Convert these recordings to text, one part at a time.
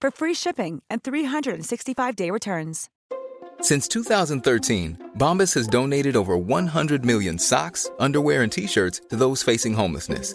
for free shipping and 365-day returns. Since 2013, Bombas has donated over 100 million socks, underwear, and t-shirts to those facing homelessness.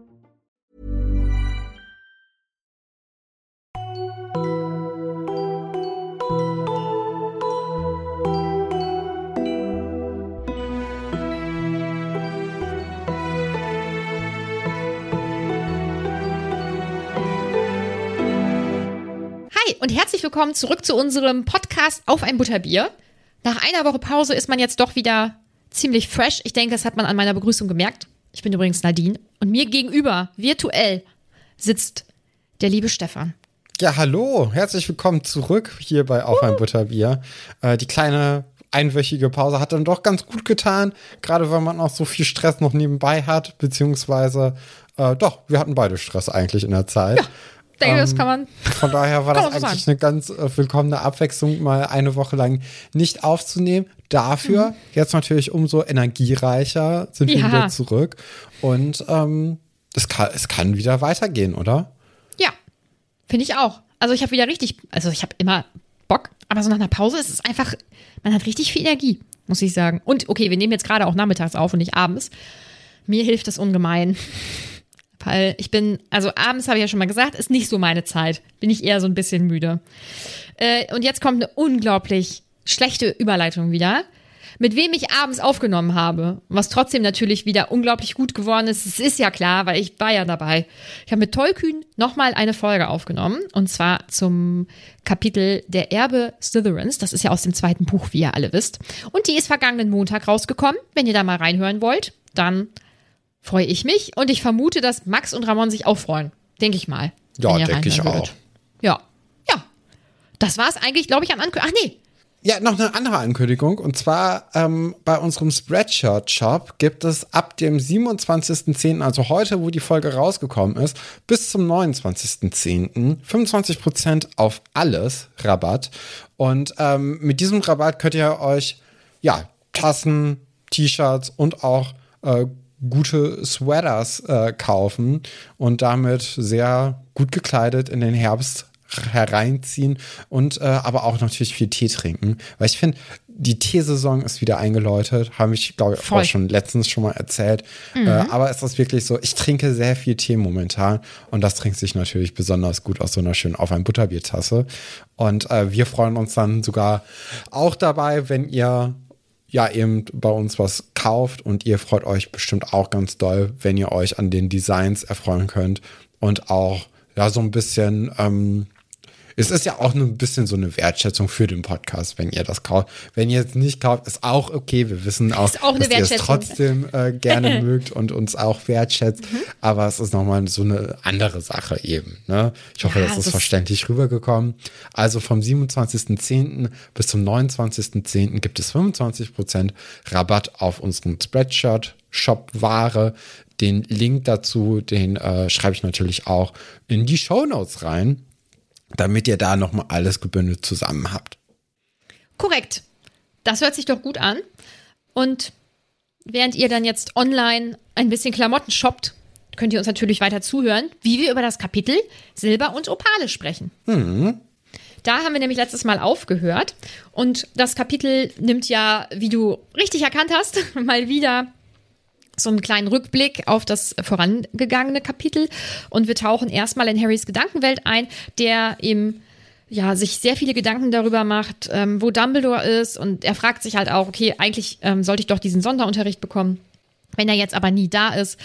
Hi und herzlich willkommen zurück zu unserem Podcast auf ein Butterbier. Nach einer Woche Pause ist man jetzt doch wieder ziemlich fresh. Ich denke, das hat man an meiner Begrüßung gemerkt. Ich bin übrigens Nadine und mir gegenüber, virtuell, sitzt der liebe Stefan. Ja, hallo, herzlich willkommen zurück hier bei Auf ein Butterbier. Äh, die kleine einwöchige Pause hat dann doch ganz gut getan, gerade weil man auch so viel Stress noch nebenbei hat, beziehungsweise äh, doch, wir hatten beide Stress eigentlich in der Zeit. Ja. Denke, das kann man. Von daher war das eigentlich sagen. eine ganz äh, willkommene Abwechslung, mal eine Woche lang nicht aufzunehmen. Dafür Mhm. jetzt natürlich umso energiereicher sind wir Ja. wieder zurück. Und ähm, es, kann, es kann wieder weitergehen, oder? Ja, finde ich auch. Also ich habe wieder richtig, also ich habe immer Bock, aber so nach einer Pause ist es einfach, man hat richtig viel Energie, muss ich sagen. Und okay, wir nehmen jetzt gerade auch nachmittags auf und nicht abends. Mir hilft das ungemein. Weil ich bin, also abends habe ich ja schon mal gesagt, ist nicht so meine Zeit. Bin ich eher so ein bisschen müde. Äh, und jetzt kommt eine unglaublich schlechte Überleitung wieder. Mit wem ich abends aufgenommen habe, was trotzdem natürlich wieder unglaublich gut geworden ist. Es ist ja klar, weil ich war ja dabei. Ich habe mit Tollkühn nochmal eine Folge aufgenommen und zwar zum Kapitel Der Erbe Slytherins. Das ist ja aus dem zweiten Buch, wie ihr alle wisst. Und die ist vergangenen Montag rausgekommen. Wenn ihr da mal reinhören wollt, dann freue ich mich und ich vermute, dass Max und Ramon sich auch freuen. Denke ich mal. Ja, denke ich auch. Ja, ja. Das war es eigentlich, glaube ich, an Ankündigung. Ach nee, Ja, noch eine andere Ankündigung. Und zwar ähm, bei unserem Spreadshirt-Shop gibt es ab dem 27.10., also heute, wo die Folge rausgekommen ist, bis zum 29.10. 25% auf alles Rabatt. Und ähm, mit diesem Rabatt könnt ihr euch ja Tassen, T-Shirts und auch äh, gute Sweaters äh, kaufen und damit sehr gut gekleidet in den Herbst hereinziehen und äh, aber auch natürlich viel Tee trinken, weil ich finde, die Teesaison ist wieder eingeläutet, habe ich glaube ich auch schon letztens schon mal erzählt, Mhm. äh, aber es ist wirklich so, ich trinke sehr viel Tee momentan und das trinkt sich natürlich besonders gut aus so einer schönen auf ein Butterbiertasse und äh, wir freuen uns dann sogar auch dabei, wenn ihr ja eben bei uns was kauft und ihr freut euch bestimmt auch ganz doll, wenn ihr euch an den Designs erfreuen könnt und auch ja so ein bisschen ähm, es ist ja auch nur ein bisschen so eine Wertschätzung für den Podcast, wenn ihr das kauft. Wenn ihr es nicht kauft, ist auch okay. Wir wissen auch, auch dass ihr es trotzdem äh, gerne mögt und uns auch wertschätzt. Mhm. Aber es ist nochmal so eine andere Sache eben. Ne? Ich hoffe, Ja, das es ist verständlich rübergekommen. Also vom 27.10. bis zum 29.10. gibt es 25% Rabatt auf unseren Spreadshirt-Shop-Ware. Den Link dazu, den äh, schreibe ich natürlich auch in die Shownotes rein, damit ihr da nochmal alles gebündelt zusammen habt. korrekt. Das hört sich doch gut an. Und während ihr dann jetzt online ein bisschen Klamotten shoppt, könnt ihr uns natürlich weiter zuhören, wie wir über das Kapitel Silber und Opale sprechen. Da haben wir nämlich letztes Mal aufgehört und das Kapitel nimmt ja, wie du richtig erkannt hast, mal wieder so einen kleinen Rückblick auf das vorangegangene Kapitel und wir tauchen erstmal in Harrys Gedankenwelt ein, der ihm ja, sich sehr viele Gedanken darüber macht, ähm, wo Dumbledore ist und er fragt sich halt auch, okay, eigentlich ähm, sollte ich doch diesen Sonderunterricht bekommen. Wenn er jetzt aber nie da ist,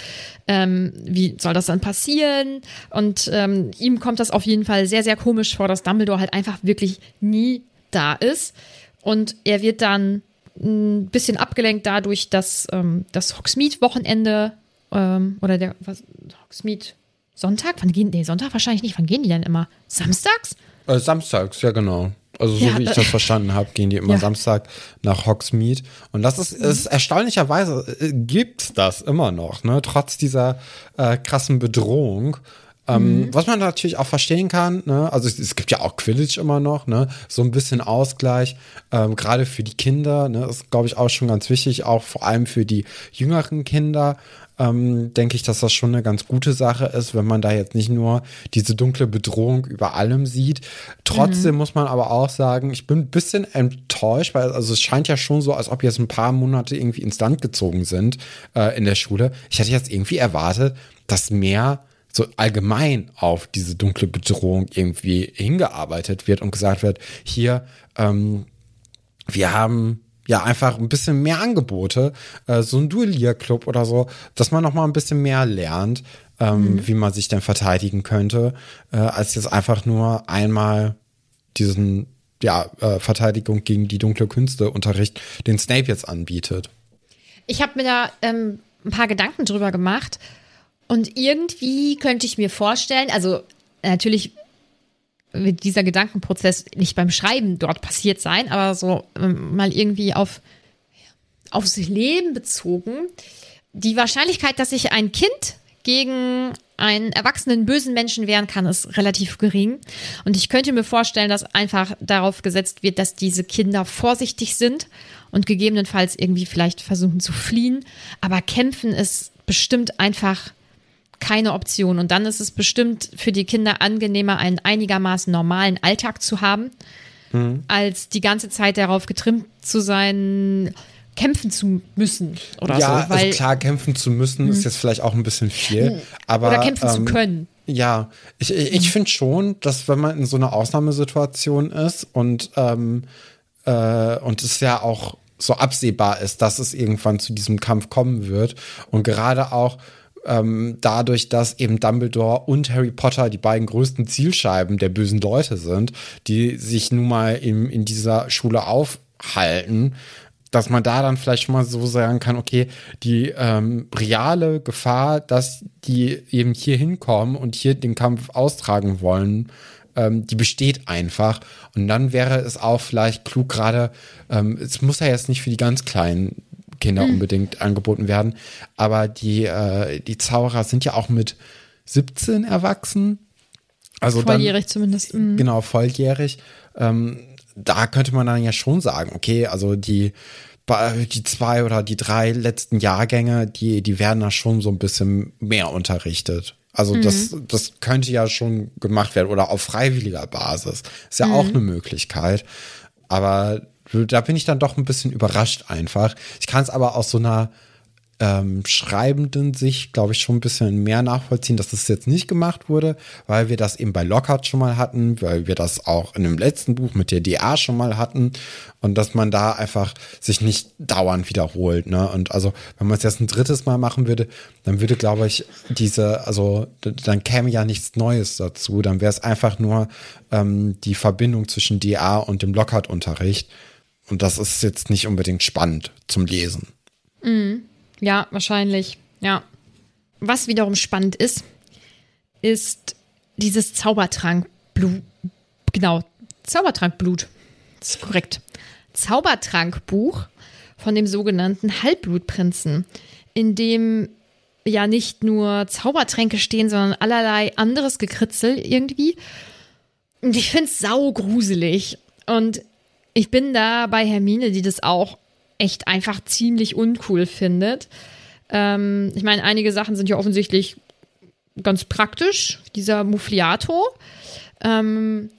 ähm, wie soll das dann passieren? Und ähm, ihm kommt das auf jeden Fall sehr, sehr komisch vor, dass Dumbledore halt einfach wirklich nie da ist. Und er wird dann ein bisschen abgelenkt dadurch, dass ähm, das Hogsmeade-Wochenende ähm, oder der was, Hogsmeade Sonntag? Wann gehen, nee, Sonntag wahrscheinlich nicht. Wann gehen die denn immer? Samstags? Äh, samstags, ja genau. Also so Ja, wie ich da- das verstanden habe, gehen die immer Ja. Samstag nach Hogsmeade. Und das ist, ist erstaunlicherweise, äh, gibt's das immer noch, ne? Trotz dieser äh, krassen Bedrohung. Ähm, Was man natürlich auch verstehen kann, ne? also es, es gibt ja auch Quidditch immer noch, ne? so ein bisschen Ausgleich, ähm, gerade für die Kinder, ne? ist glaube ich auch schon ganz wichtig, auch vor allem für die jüngeren Kinder, ähm, denke ich, dass das schon eine ganz gute Sache ist, wenn man da jetzt nicht nur diese dunkle Bedrohung über allem sieht. Trotzdem muss man aber auch sagen, ich bin ein bisschen enttäuscht, weil also es scheint ja schon so, als ob jetzt ein paar Monate irgendwie ins Land gezogen sind äh, in der Schule. Ich hätte jetzt irgendwie erwartet, dass mehr so allgemein auf diese dunkle Bedrohung irgendwie hingearbeitet wird und gesagt wird, hier, ähm, wir haben ja einfach ein bisschen mehr Angebote, äh, so ein Duellierclub oder so, dass man noch mal ein bisschen mehr lernt, ähm, wie man sich denn verteidigen könnte, äh, als jetzt einfach nur einmal diesen ja, äh, Verteidigung gegen die dunkle Künste Unterricht, den Snape jetzt anbietet. Ich habe mir da ähm, ein paar Gedanken drüber gemacht und irgendwie könnte ich mir vorstellen, also natürlich wird dieser Gedankenprozess nicht beim Schreiben dort passiert sein, aber so ähm, mal irgendwie auf aufs Leben bezogen. Die Wahrscheinlichkeit, dass sich ein Kind gegen einen erwachsenen bösen Menschen wehren kann, ist relativ gering. Und ich könnte mir vorstellen, dass einfach darauf gesetzt wird, dass diese Kinder vorsichtig sind und gegebenenfalls irgendwie vielleicht versuchen zu fliehen. Aber kämpfen ist bestimmt einfach keine Option. Und dann ist es bestimmt für die Kinder angenehmer, einen einigermaßen normalen Alltag zu haben, als die ganze Zeit darauf getrimmt zu sein, kämpfen zu müssen oder ja, so. Weil, also klar, kämpfen zu müssen ist jetzt vielleicht auch ein bisschen viel, aber oder kämpfen zu ähm, können. Ja, ich, ich, ich finde schon, dass wenn man in so einer Ausnahmesituation ist und, ähm, äh, und es ja auch so absehbar ist, dass es irgendwann zu diesem Kampf kommen wird und gerade auch ähm, dadurch, dass eben Dumbledore und Harry Potter die beiden größten Zielscheiben der bösen Leute sind, die sich nun mal in, in dieser Schule aufhalten, dass man da dann vielleicht schon mal so sagen kann, okay, die ähm, reale Gefahr, dass die eben hier hinkommen und hier den Kampf austragen wollen, ähm, die besteht einfach. Und dann wäre es auch vielleicht klug, gerade, ähm, es muss ja jetzt nicht für die ganz kleinen Kinder unbedingt angeboten werden, aber die, äh, die Zauberer sind ja auch mit 17 erwachsen. Also Volljährig dann, zumindest. Mhm. Genau, volljährig. Ähm, da könnte man dann ja schon sagen, okay, also die, die zwei oder die drei letzten Jahrgänge, die, die werden da schon so ein bisschen mehr unterrichtet. Also das, das könnte ja schon gemacht werden oder auf freiwilliger Basis. Ist ja auch eine Möglichkeit. Aber da bin ich dann doch ein bisschen überrascht einfach. Ich kann es aber aus so einer ähm, schreibenden Sicht, glaube ich, schon ein bisschen mehr nachvollziehen, dass das jetzt nicht gemacht wurde, weil wir das eben bei Lockhart schon mal hatten, weil wir das auch in dem letzten Buch mit der DA schon mal hatten und dass man da einfach sich nicht dauernd wiederholt. Ne? Und also, wenn man es jetzt ein drittes Mal machen würde, dann würde, glaube ich, diese, also dann käme ja nichts Neues dazu. Dann wäre es einfach nur ähm, die Verbindung zwischen DA und dem Lockhart-Unterricht. Und das ist jetzt nicht unbedingt spannend zum Lesen. Ja, wahrscheinlich. Ja. Was wiederum spannend ist, ist dieses Zaubertrankblut. Genau, Zaubertrankblut. Das ist korrekt. Zaubertrankbuch von dem sogenannten Halbblutprinzen, in dem ja nicht nur Zaubertränke stehen, sondern allerlei anderes Gekritzel irgendwie. Und ich finde es saugruselig. Und ich bin da bei Hermine, die das auch echt einfach ziemlich uncool findet. Ähm, ich meine, einige Sachen sind ja offensichtlich ganz praktisch, dieser Muffliato. Ähm,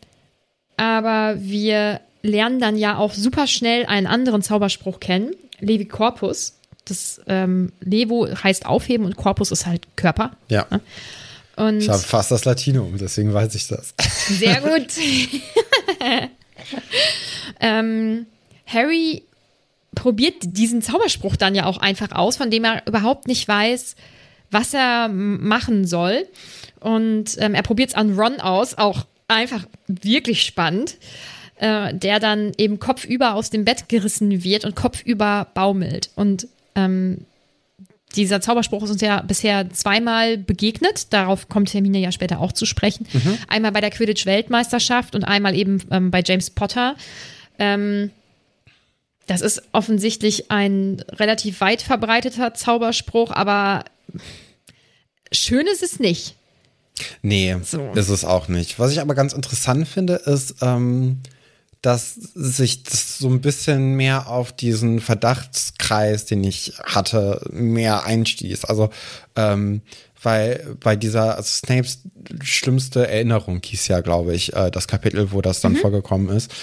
aber wir lernen dann ja auch super schnell einen anderen Zauberspruch kennen, Levi Corpus. Das ähm, Levo heißt aufheben und Corpus ist halt Körper. Ja. Ne? Und Ich habe fast das Latinum, deswegen weiß ich das. sehr gut. ähm, Harry probiert diesen Zauberspruch dann ja auch einfach aus, von dem er überhaupt nicht weiß, was er machen soll. Und ähm, er probiert es an Ron aus, auch einfach wirklich spannend, äh, der dann eben kopfüber aus dem Bett gerissen wird und kopfüber baumelt. Und ähm, dieser Zauberspruch ist uns ja bisher zweimal begegnet. Darauf kommt Hermine ja später auch zu sprechen. Einmal bei der Quidditch-Weltmeisterschaft und einmal eben ähm, bei James Potter. Ähm, das ist offensichtlich ein relativ weit verbreiteter Zauberspruch, aber schön ist es nicht. Nee, So. ist es auch nicht. Was ich aber ganz interessant finde, ist, ähm, dass sich das so ein bisschen mehr auf diesen Verdachtskreis, den ich hatte, mehr einstieß. Also, ähm, weil bei dieser, also Snapes schlimmste Erinnerung hieß ja, glaube ich, äh, das Kapitel, wo das dann vorgekommen ist.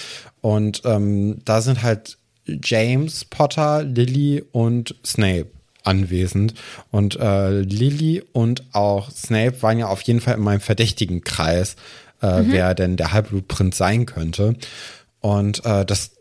Und ähm, da sind halt James Potter, Lily und Snape anwesend. Und äh, Lily und auch Snape waren ja auf jeden Fall in meinem verdächtigen Kreis, äh, wer denn der Halbblutprinz sein könnte. Und äh, das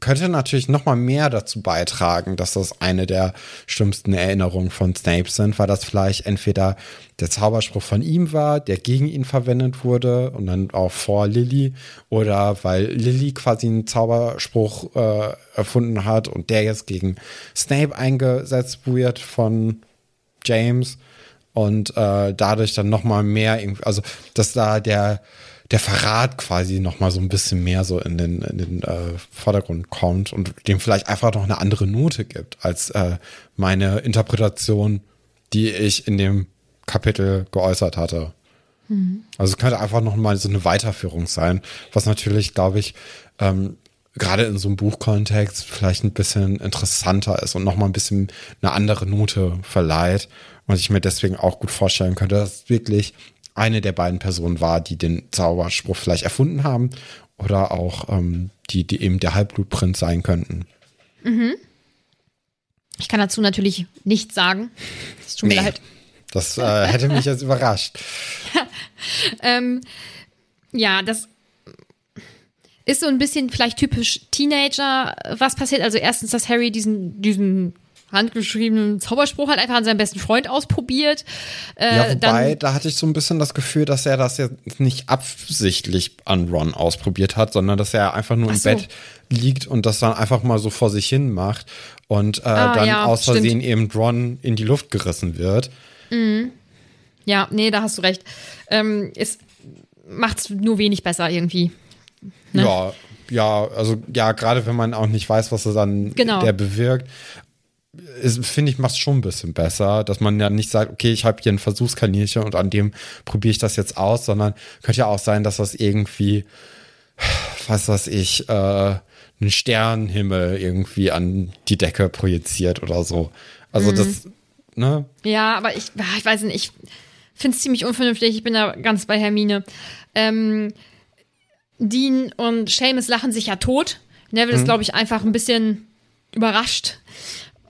könnte natürlich noch mal mehr dazu beitragen, dass das eine der schlimmsten Erinnerungen von Snape sind, weil das vielleicht entweder der Zauberspruch von ihm war, der gegen ihn verwendet wurde und dann auch vor Lilly oder weil Lilly quasi einen Zauberspruch äh, erfunden hat und der jetzt gegen Snape eingesetzt wird von James und äh, dadurch dann noch mal mehr, also dass da der der Verrat quasi noch mal so ein bisschen mehr so in den, in den äh, Vordergrund kommt und dem vielleicht einfach noch eine andere Note gibt als äh, meine Interpretation, die ich in dem Kapitel geäußert hatte. Also es könnte einfach noch mal so eine Weiterführung sein, was natürlich, glaube ich, ähm, gerade in so einem Buchkontext vielleicht ein bisschen interessanter ist und noch mal ein bisschen eine andere Note verleiht. Und ich mir deswegen auch gut vorstellen könnte, dass es wirklich eine der beiden Personen war, die den Zauberspruch vielleicht erfunden haben oder auch ähm, die, die eben der Halbblutprinz sein könnten. Ich kann dazu natürlich nichts sagen. Es tut mir Nee. leid. Das äh, hätte mich jetzt überrascht. Ähm, ja, das ist so ein bisschen vielleicht typisch Teenager, was passiert. Also erstens, dass Harry diesen, diesen handgeschriebenen Zauberspruch halt einfach an seinem besten Freund ausprobiert. Äh, Ja, wobei, dann, da hatte ich so ein bisschen das Gefühl, dass er das jetzt nicht absichtlich an Ron ausprobiert hat, sondern dass er einfach nur im so. Bett liegt und das dann einfach mal so vor sich hin macht und äh, Ah, dann ja, aus Versehen stimmt. eben Ron in die Luft gerissen wird. ja, nee, da hast du recht. Ähm, es macht's nur wenig besser irgendwie. Ne? Ja, ja, also ja, gerade wenn man auch nicht weiß, was er dann Genau. der bewirkt, finde ich, macht es schon ein bisschen besser, dass man ja nicht sagt, okay, ich habe hier ein Versuchskaninchen und an dem probiere ich das jetzt aus, sondern könnte ja auch sein, dass das irgendwie, was weiß ich, äh, einen Sternenhimmel irgendwie an die Decke projiziert oder so. Also das, ne? Ja, aber ich, ah, ich weiß nicht, ich finde es ziemlich unvernünftig. Ich bin da ganz bei Hermine. Ähm, Dean und Seamus lachen sich ja tot. Neville ist, glaube ich, einfach ein bisschen überrascht.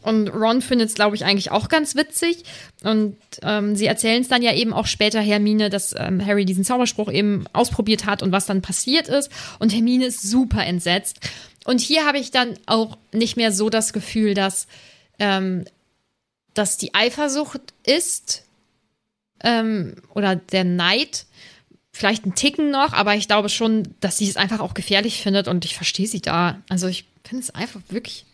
Und Ron findet es, glaube ich, eigentlich auch ganz witzig. Und ähm, sie erzählen es dann ja eben auch später Hermine, dass ähm, Harry diesen Zauberspruch eben ausprobiert hat und was dann passiert ist. Und Hermine ist super entsetzt. Und hier habe ich dann auch nicht mehr so das Gefühl, dass, ähm, dass die Eifersucht ist ähm, oder der Neid. Vielleicht ein Ticken noch, aber ich glaube schon, dass sie es einfach auch gefährlich findet und ich verstehe sie da. Also ich finde es einfach wirklich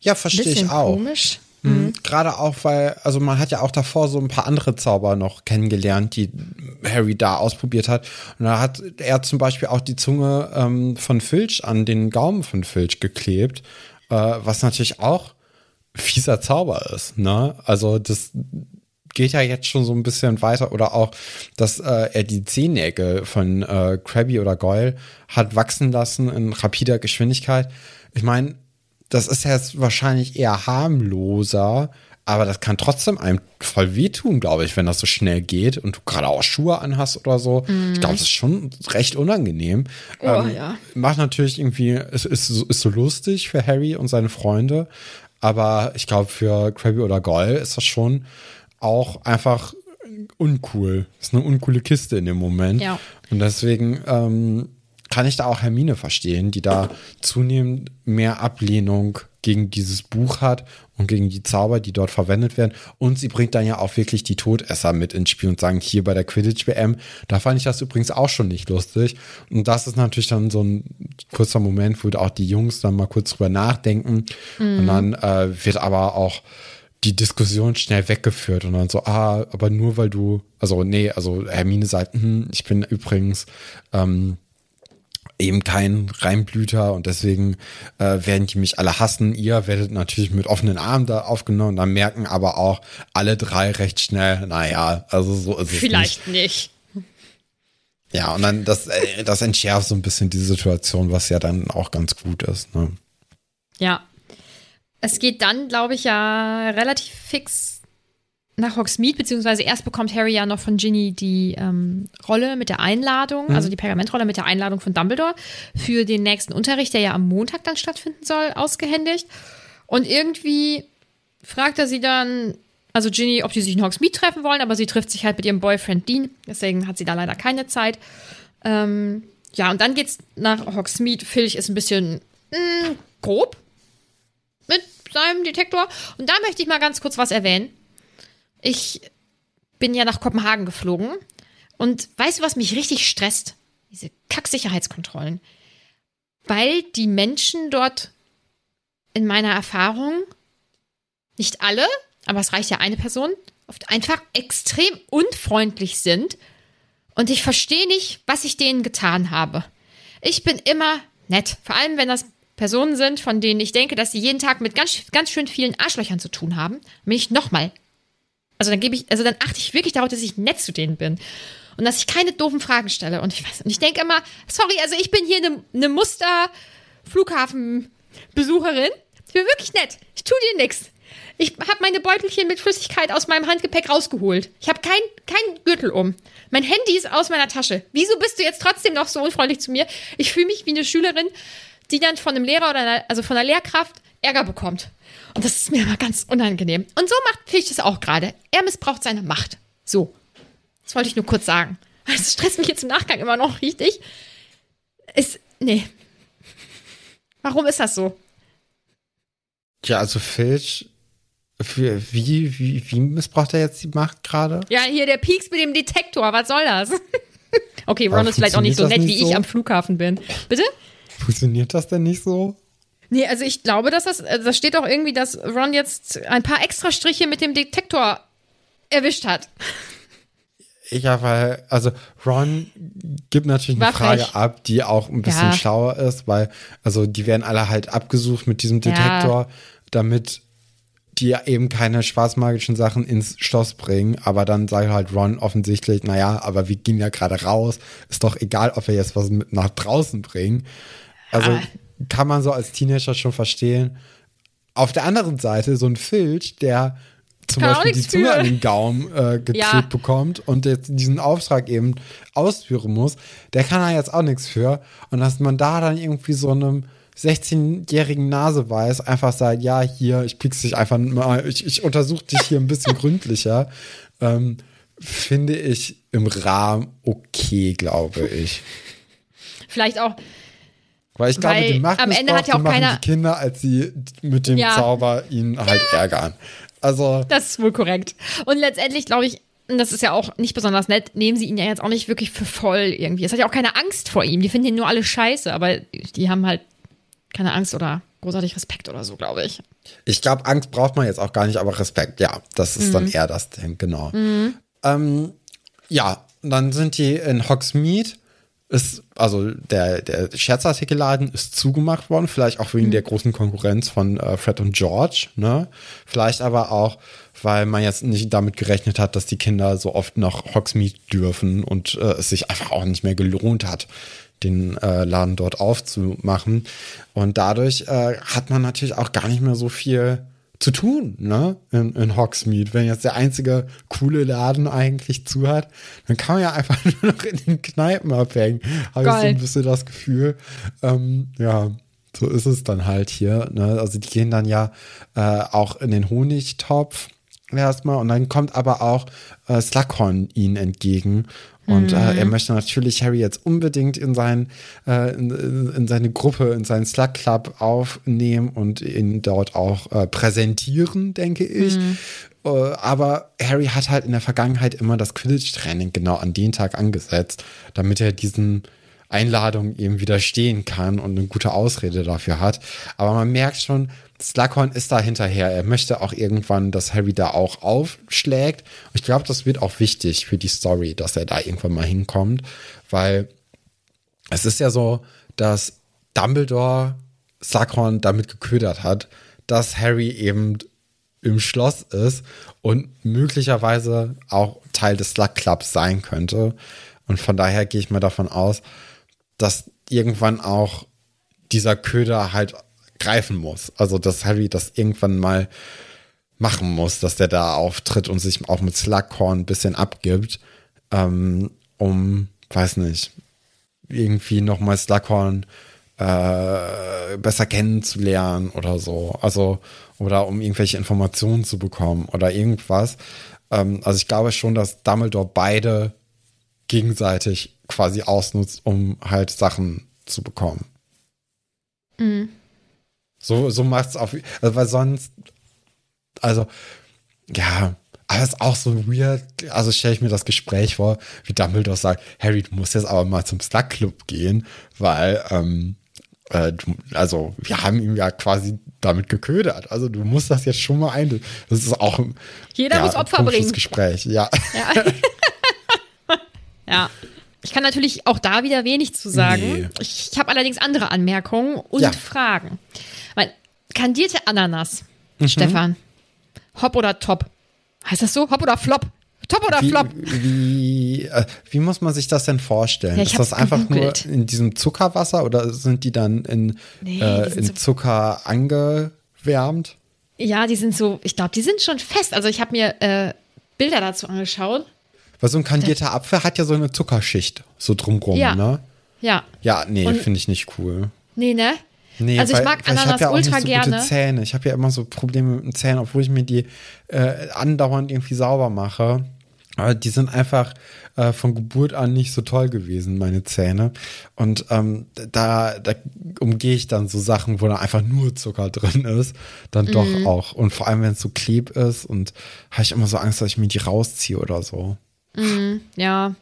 Ja, verstehe ich auch. komisch. Mhm. Gerade auch, weil, also man hat ja auch davor so ein paar andere Zauber noch kennengelernt, die Harry da ausprobiert hat. Und da hat er zum Beispiel auch die Zunge ähm, von Filch an den Gaumen von Filch geklebt, äh, was natürlich auch fieser Zauber ist, ne? Also das geht ja jetzt schon so ein bisschen weiter oder auch, dass äh, er die Zehennägel von äh, Krabby oder Goyle hat wachsen lassen in rapider Geschwindigkeit. Ich meine, das ist jetzt wahrscheinlich eher harmloser, aber das kann trotzdem einem voll wehtun, glaube ich, wenn das so schnell geht und du gerade auch Schuhe anhast oder so. Mm. Ich glaube, das ist schon recht unangenehm. Oh, ähm, ja. Macht natürlich irgendwie, es ist, ist, ist so lustig für Harry und seine Freunde, aber ich glaube, für Krabby oder Goyle ist das schon auch einfach uncool. Ist eine uncoole Kiste in dem Moment. Ja. Und deswegen ähm, kann ich da auch Hermine verstehen, die da zunehmend mehr Ablehnung gegen dieses Buch hat und gegen die Zauber, die dort verwendet werden. Und sie bringt dann ja auch wirklich die Todesser mit ins Spiel und sagen, hier bei der Quidditch-WM, da fand ich das übrigens auch schon nicht lustig. Und das ist natürlich dann so ein kurzer Moment, wo auch die Jungs dann mal kurz drüber nachdenken. Mhm. Und dann äh, wird aber auch die Diskussion schnell weggeführt und dann so, ah, aber nur weil du, also nee, also Hermine sagt, hm, ich bin übrigens ähm, eben kein Reimblüter und deswegen äh, werden die mich alle hassen. Ihr werdet natürlich mit offenen Armen da aufgenommen, dann merken aber auch alle drei recht schnell, naja, also so ist es Vielleicht nicht. nicht. Ja, und dann das, äh, das entschärft so ein bisschen die Situation, was ja dann auch ganz gut ist. Ne? Ja. Es geht dann, glaube ich, ja relativ fix nach Hogsmeade, beziehungsweise erst bekommt Harry ja noch von Ginny die ähm, Rolle mit der Einladung, mhm. also die Pergamentrolle mit der Einladung von Dumbledore für den nächsten Unterricht, der ja am Montag dann stattfinden soll, ausgehändigt. Und irgendwie fragt er sie dann, also Ginny, ob sie sich in Hogsmeade treffen wollen, aber sie trifft sich halt mit ihrem Boyfriend Dean, deswegen hat sie da leider keine Zeit. Ähm, ja, und dann geht's nach Hogsmeade. Filch ist ein bisschen mh, mm, grob mit seinem Detektor. Und da möchte ich mal ganz kurz was erwähnen. Ich bin ja nach Kopenhagen geflogen und weißt du, was mich richtig stresst? Diese Kacksicherheitskontrollen. Weil die Menschen dort in meiner Erfahrung, nicht alle, aber es reicht ja eine Person, oft einfach extrem unfreundlich sind und ich verstehe nicht, was ich denen getan habe. Ich bin immer nett, vor allem wenn das Personen sind, von denen ich denke, dass sie jeden Tag mit ganz, ganz schön vielen Arschlöchern zu tun haben, bin ich nochmal also dann gebe ich, also dann achte ich wirklich darauf, dass ich nett zu denen bin. Und dass ich keine doofen Fragen stelle. Und ich weiß, und ich denke immer, sorry, also ich bin hier eine, eine Muster-Flughafenbesucherin. Ich bin wirklich nett. Ich tue dir nichts. Ich habe meine Beutelchen mit Flüssigkeit aus meinem Handgepäck rausgeholt. Ich habe kein, kein Gürtel um. Mein Handy ist aus meiner Tasche. Wieso bist du jetzt trotzdem noch so unfreundlich zu mir? Ich fühle mich wie eine Schülerin, die dann von einem Lehrer oder einer, also von einer Lehrkraft Ärger bekommt. Und das ist mir immer ganz unangenehm. Und so macht Fisch das auch gerade. Er missbraucht seine Macht. So. Das wollte ich nur kurz sagen. Das stresst mich jetzt im Nachgang immer noch richtig. Ist. Nee. Warum ist das so? Ja, also Filch, wie, wie, wie missbraucht er jetzt die Macht gerade? Ja, hier der Peaks mit dem Detektor, was soll das? okay, Ron ist vielleicht auch nicht so nett, nicht wie so? ich am Flughafen bin. Bitte? Funktioniert das denn nicht so? Nee, also ich glaube, dass das, also da steht auch irgendwie, dass Ron jetzt ein paar extra Striche mit dem Detektor erwischt hat. Ja, weil, also Ron gibt natürlich War eine Frage frech. ab, die auch ein bisschen ja. schlauer ist, weil, also die werden alle halt abgesucht mit diesem Detektor, ja. damit die eben keine schwarzmagischen Sachen ins Schloss bringen. Aber dann sagt halt Ron offensichtlich, naja, aber wir gehen ja gerade raus. Ist doch egal, ob wir jetzt was mit nach draußen bringen. Also ah kann man so als Teenager schon verstehen. Auf der anderen Seite so ein Filch, der zum kann Beispiel die Zunge an den Gaumen äh, geklebt ja. bekommt und jetzt diesen Auftrag eben ausführen muss, der kann da jetzt auch nichts für. Und dass man da dann irgendwie so einem 16-jährigen Nase weiß, einfach sagt, ja, hier, ich pick's dich einfach mal, ich, ich untersuche dich hier ein bisschen gründlicher, ähm, finde ich im Rahmen okay, glaube ich. Vielleicht auch, weil ich glaube, Weil die Macht am Ende hat ja auch keiner die Kinder, als sie mit dem ja. Zauber ihn halt ja. ärgern. Also das ist wohl korrekt. Und letztendlich glaube ich, das ist ja auch nicht besonders nett, nehmen sie ihn ja jetzt auch nicht wirklich für voll irgendwie. Es hat ja auch keine Angst vor ihm. Die finden ihn nur alle scheiße, aber die haben halt keine Angst oder großartig Respekt oder so, glaube ich. Ich glaube, Angst braucht man jetzt auch gar nicht, aber Respekt, ja, das ist mhm. dann eher das Ding, genau. Mhm. Ähm, ja, dann sind die in Hogsmeade ist, also der, der Scherzartikelladen ist zugemacht worden, vielleicht auch wegen mhm. der großen Konkurrenz von äh, Fred und George, ne? Vielleicht aber auch, weil man jetzt nicht damit gerechnet hat, dass die Kinder so oft nach Hogsmeade dürfen und äh, es sich einfach auch nicht mehr gelohnt hat, den äh, Laden dort aufzumachen. Und dadurch äh, hat man natürlich auch gar nicht mehr so viel zu tun, ne? In, in Hogsmeade. Wenn jetzt der einzige coole Laden eigentlich zu hat, dann kann man ja einfach nur noch in den Kneipen abhängen. Habe ich so ein bisschen das Gefühl. Ähm, ja, so ist es dann halt hier. Ne? Also die gehen dann ja äh, auch in den Honigtopf erstmal und dann kommt aber auch äh, Slughorn ihnen entgegen und äh, er möchte natürlich Harry jetzt unbedingt in, sein, äh, in, in, seine Gruppe, in seinen Slug Club aufnehmen und ihn dort auch äh, präsentieren, denke ich. Mhm. Äh, aber Harry hat halt in der Vergangenheit immer das Quidditch-Training genau an den Tag angesetzt, damit er diesen Einladungen eben widerstehen kann und eine gute Ausrede dafür hat. Aber man merkt schon, Slughorn ist da hinterher. Er möchte auch irgendwann, dass Harry da auch aufschlägt. Ich glaube, das wird auch wichtig für die Story, dass er da irgendwann mal hinkommt, weil es ist ja so, dass Dumbledore Slughorn damit geködert hat, dass Harry eben im Schloss ist und möglicherweise auch Teil des Slug Clubs sein könnte. Und von daher gehe ich mal davon aus, dass irgendwann auch dieser Köder halt greifen muss. Also, dass Harry das irgendwann mal machen muss, dass der da auftritt und sich auch mit Slughorn ein bisschen abgibt, ähm, um, weiß nicht, irgendwie nochmal Slughorn äh, besser kennenzulernen oder so. Also, oder um irgendwelche Informationen zu bekommen oder irgendwas. Ähm, also ich glaube schon, dass Dumbledore beide gegenseitig quasi ausnutzt, um halt Sachen zu bekommen. Mhm. So, so macht es auf, also weil sonst, also, ja, aber es ist auch so weird. Also stelle ich mir das Gespräch vor, wie Dumbledore sagt, Harry, du musst jetzt aber mal zum Slug Club gehen, weil, ähm, äh, du, also wir haben ihn ja quasi damit geködert. Also du musst das jetzt schon mal ein. Das ist auch ein, Jeder ja, muss Opfer bringen. Gespräch, ja. Ja. ja. Ich kann natürlich auch da wieder wenig zu sagen. Nee. Ich, ich habe allerdings andere Anmerkungen und ja. Fragen. Weil kandierte Ananas, mhm. Stefan, Hop oder Top? Heißt das so? Hop oder Flop? Top oder wie, Flop? Wie, äh, wie muss man sich das denn vorstellen? Ja, ist das einfach gegoogelt. nur in diesem Zuckerwasser oder sind die dann in, nee, äh, in so Zucker angewärmt? Ja, die sind so, ich glaube, die sind schon fest. Also ich habe mir äh, Bilder dazu angeschaut. Weil so ein kandierter Apfel hat ja so eine Zuckerschicht so drumrum, ja. ne? Ja. Ja, nee, finde ich nicht cool. Nee, ne? Nee, also ich mag weil, Ananas ich ja ultra nicht so gerne. Gute Zähne. Ich habe ja immer so Probleme mit den Zähnen, obwohl ich mir die äh, andauernd irgendwie sauber mache. Aber die sind einfach äh, von Geburt an nicht so toll gewesen, meine Zähne. Und ähm, da, da umgehe ich dann so Sachen, wo da einfach nur Zucker drin ist, dann mhm. doch auch. Und vor allem, wenn es so kleb ist und habe ich immer so Angst, dass ich mir die rausziehe oder so. Mhm, ja.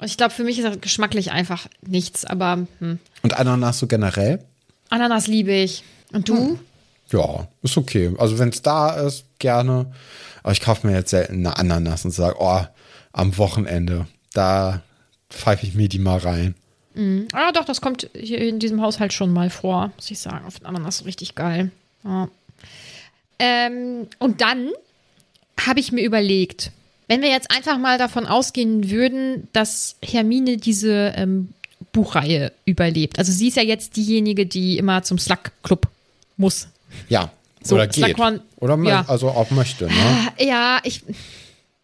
Ich glaube, für mich ist das geschmacklich einfach nichts, aber. Hm. Und Ananas so generell? Ananas liebe ich. Und du? Hm. Ja, ist okay. Also, wenn es da ist, gerne. Aber ich kaufe mir jetzt selten eine Ananas und sage, oh, am Wochenende, da pfeife ich mir die mal rein. Mhm. Ah, doch, das kommt hier in diesem Haushalt schon mal vor, muss ich sagen. Auf den Ananas richtig geil. Ja. Ähm, und dann habe ich mir überlegt, wenn wir jetzt einfach mal davon ausgehen würden, dass Hermine diese ähm, Buchreihe überlebt. Also sie ist ja jetzt diejenige, die immer zum Slug-Club muss. Ja, so, oder geht. Oder ja. also auch möchte, ne? Ja, ich.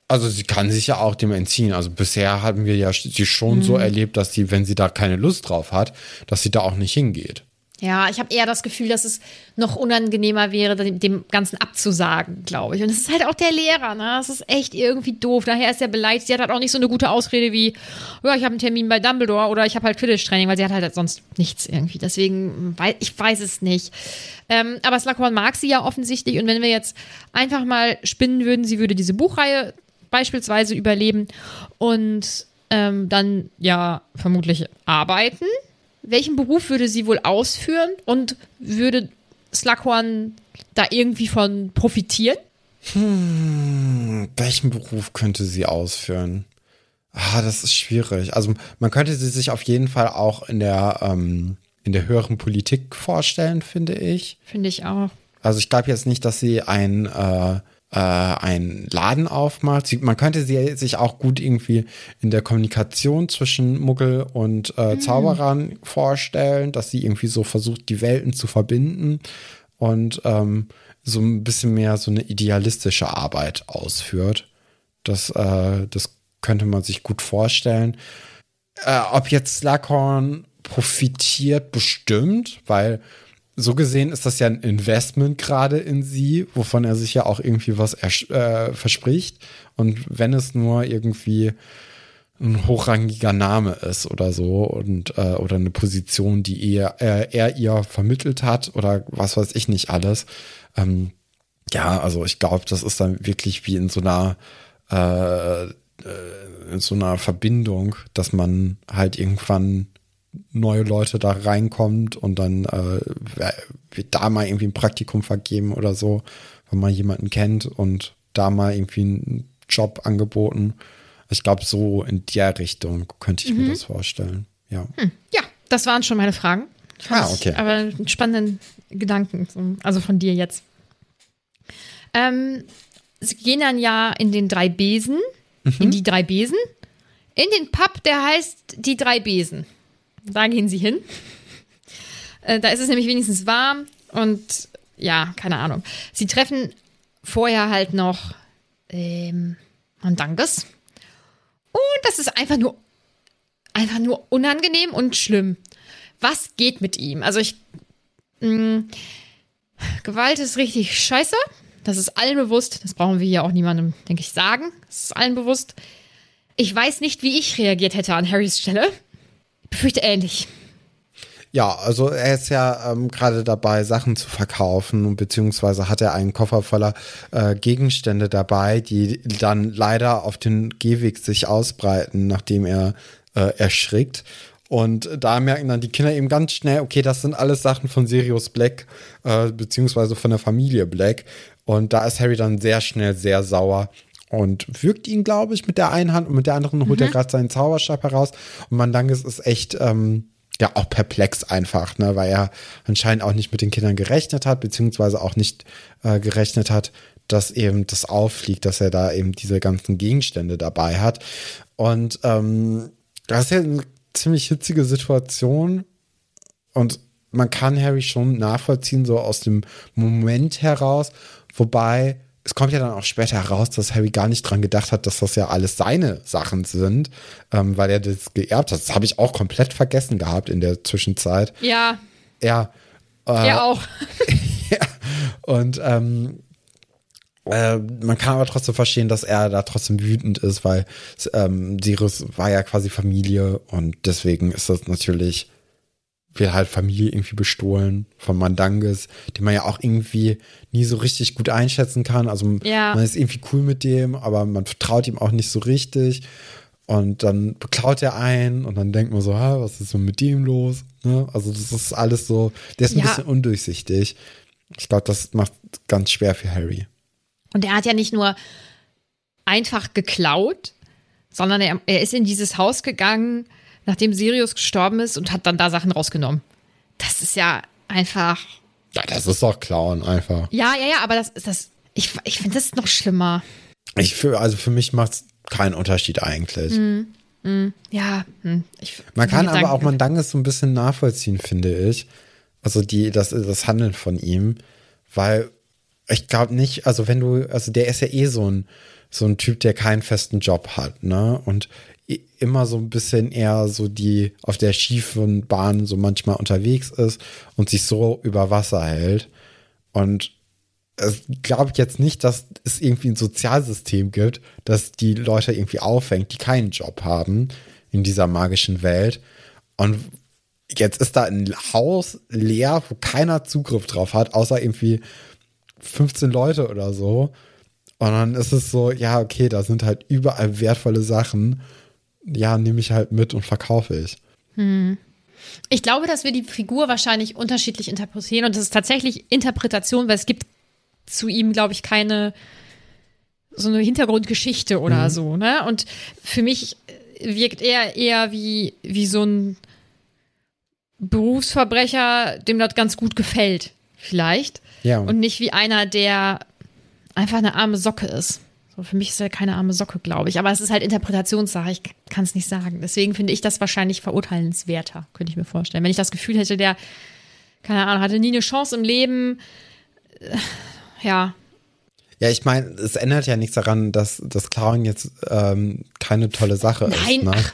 Also sie kann sich ja auch dem entziehen. Also bisher haben wir ja sie schon mhm. so erlebt, dass sie, wenn sie da keine Lust drauf hat, dass sie da auch nicht hingeht. Ja, ich habe eher das Gefühl, dass es noch unangenehmer wäre, dem Ganzen abzusagen, glaube ich. Und es ist halt auch der Lehrer, ne? Das ist echt irgendwie doof. Daher ist er beleidigt. Sie hat halt auch nicht so eine gute Ausrede wie, ja, ich habe einen Termin bei Dumbledore oder ich habe halt Quidditch-Training, weil sie hat halt sonst nichts irgendwie. Deswegen, ich weiß es nicht. Ähm, aber Slughorn mag sie ja offensichtlich. Und wenn wir jetzt einfach mal spinnen würden, sie würde diese Buchreihe beispielsweise überleben und ähm, dann ja vermutlich arbeiten welchen Beruf würde sie wohl ausführen und würde Slughorn da irgendwie von profitieren? Hm, welchen Beruf könnte sie ausführen? Ah, das ist schwierig. Also man könnte sie sich auf jeden Fall auch in der, ähm, in der höheren Politik vorstellen, finde ich. Finde ich auch. Also ich glaube jetzt nicht, dass sie ein, äh, äh, einen Laden aufmacht. Man könnte sie sich auch gut irgendwie in der Kommunikation zwischen Muggel und äh, mhm. Zauberern vorstellen, dass sie irgendwie so versucht, die Welten zu verbinden und ähm, so ein bisschen mehr so eine idealistische Arbeit ausführt. Das, äh, das könnte man sich gut vorstellen. Äh, ob jetzt Slughorn profitiert, bestimmt, weil so gesehen ist das ja ein Investment gerade in sie, wovon er sich ja auch irgendwie was äh, verspricht. Und wenn es nur irgendwie ein hochrangiger Name ist oder so und äh, oder eine Position, die er, äh, er ihr vermittelt hat oder was weiß ich nicht alles. Ähm, ja, also ich glaube, das ist dann wirklich wie in so einer äh, äh in so einer Verbindung, dass man halt irgendwann neue Leute da reinkommt und dann äh, wird da mal irgendwie ein Praktikum vergeben oder so, wenn man jemanden kennt und da mal irgendwie einen Job angeboten. Ich glaube, so in der Richtung könnte ich mhm. mir das vorstellen. Ja. Hm. ja, das waren schon meine Fragen. Ah, okay. aber einen spannenden Gedanken, also von dir jetzt. Ähm, sie gehen dann ja in den drei Besen, mhm. in die drei Besen, in den Pub, der heißt die drei Besen. Da gehen sie hin. Äh, da ist es nämlich wenigstens warm und ja, keine Ahnung. Sie treffen vorher halt noch ähm, Mandanges. Und das ist einfach nur, einfach nur unangenehm und schlimm. Was geht mit ihm? Also ich, mh, mm, Gewalt ist richtig scheiße. Das ist allen bewusst. Das brauchen wir hier auch niemandem, denke ich, sagen. Das ist allen bewusst. Ich weiß nicht, wie ich reagiert hätte an Harrys Stelle befürchte ähnlich. Ja, also er ist ja ähm, gerade dabei, Sachen zu verkaufen, beziehungsweise hat er einen Koffer voller äh, Gegenstände dabei, die dann leider auf den Gehweg sich ausbreiten, nachdem er äh, erschrickt. Und da merken dann die Kinder eben ganz schnell, okay, das sind alles Sachen von Sirius Black, äh, beziehungsweise von der Familie Black. Und da ist Harry dann sehr schnell sehr sauer und wirkt ihn, glaube ich, mit der einen Hand und mit der anderen holt mhm. er gerade seinen Zauberstab heraus. Und Mandanges ist echt, ähm, ja, auch perplex einfach, ne, weil er anscheinend auch nicht mit den Kindern gerechnet hat, beziehungsweise auch nicht äh, gerechnet hat, dass eben das auffliegt, dass er da eben diese ganzen Gegenstände dabei hat. Und ähm, das ist ja eine ziemlich hitzige Situation. Und man kann Harry schon nachvollziehen, so aus dem Moment heraus. Wobei es kommt ja dann auch später heraus, dass Harry gar nicht dran gedacht hat, dass das ja alles seine Sachen sind, ähm, weil er das geerbt hat. Das habe ich auch komplett vergessen gehabt in der Zwischenzeit. Ja. Ja. Äh, er auch. ja. Und ähm, äh, man kann aber trotzdem verstehen, dass er da trotzdem wütend ist, weil ähm, Sirius war ja quasi Familie und deswegen ist das natürlich wird halt Familie irgendwie bestohlen von Mandanges, den man ja auch irgendwie nie so richtig gut einschätzen kann. Also ja. man ist irgendwie cool mit dem, aber man vertraut ihm auch nicht so richtig. Und dann beklaut er ein und dann denkt man so, ha, was ist so mit dem los? Ne? Also das ist alles so, der ist ein ja. bisschen undurchsichtig. Ich glaube, das macht ganz schwer für Harry. Und er hat ja nicht nur einfach geklaut, sondern er, er ist in dieses Haus gegangen, nachdem Sirius gestorben ist und hat dann da Sachen rausgenommen. Das ist ja einfach. Ja, das ist doch Clown einfach. Ja, ja, ja, aber das ist das. Ich, ich finde das noch schlimmer. Ich für, also für mich macht es keinen Unterschied eigentlich. Mm, mm, ja, hm, ich, man kann aber auch Mandanges so ein bisschen nachvollziehen, finde ich. Also die, das, das Handeln von ihm, weil ich glaube nicht, also wenn du, also der ist ja eh so ein, so ein Typ, der keinen festen Job hat, ne? Und immer so ein bisschen eher so die auf der schiefen Bahn so manchmal unterwegs ist und sich so über Wasser hält. Und es glaube ich jetzt nicht, dass es irgendwie ein Sozialsystem gibt, das die Leute irgendwie auffängt, die keinen Job haben in dieser magischen Welt. Und jetzt ist da ein Haus leer, wo keiner Zugriff drauf hat, außer irgendwie 15 Leute oder so. Und dann ist es so, ja, okay, da sind halt überall wertvolle Sachen ja, nehme ich halt mit und verkaufe ich. Hm. Ich glaube, dass wir die Figur wahrscheinlich unterschiedlich interpretieren und das ist tatsächlich Interpretation, weil es gibt zu ihm, glaube ich, keine so eine Hintergrundgeschichte oder mhm. so, ne? Und für mich wirkt er eher wie, wie so ein Berufsverbrecher, dem das ganz gut gefällt, vielleicht. Ja. Und nicht wie einer, der einfach eine arme Socke ist. Für mich ist er keine arme Socke, glaube ich. Aber es ist halt Interpretationssache. Ich kann es nicht sagen. Deswegen finde ich das wahrscheinlich verurteilenswerter, könnte ich mir vorstellen. Wenn ich das Gefühl hätte, der, keine Ahnung, hatte nie eine Chance im Leben. Äh, ja, Ja, ich meine, es ändert ja nichts daran, dass das Klauen jetzt ähm, keine tolle Sache Nein, ist. Ne? ach,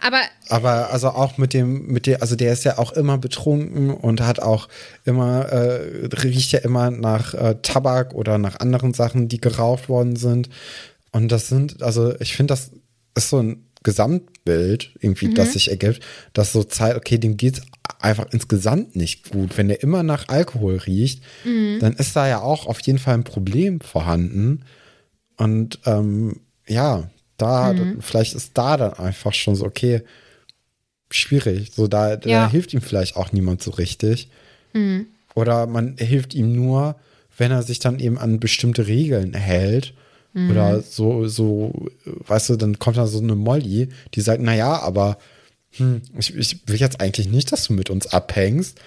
aber Aber also auch mit dem, mit dem, also der ist ja auch immer betrunken und hat auch immer, äh, riecht ja immer nach äh, Tabak oder nach anderen Sachen, die geraucht worden sind. Und das sind, also ich finde, das ist so ein Gesamtbild irgendwie, das sich ergibt, dass so zeigt, okay, dem geht's einfach insgesamt nicht gut. Wenn der immer nach Alkohol riecht, dann ist da ja auch auf jeden Fall ein Problem vorhanden. Und ähm, ja, da, vielleicht ist da dann einfach schon so, okay, schwierig. So, da, da Ja. hilft ihm vielleicht auch niemand so richtig. Oder man hilft ihm nur, wenn er sich dann eben an bestimmte Regeln hält. Oder so, so, weißt du, dann kommt da so eine Molly, die sagt, naja, aber hm, ich, ich will jetzt eigentlich nicht, dass du mit uns abhängst.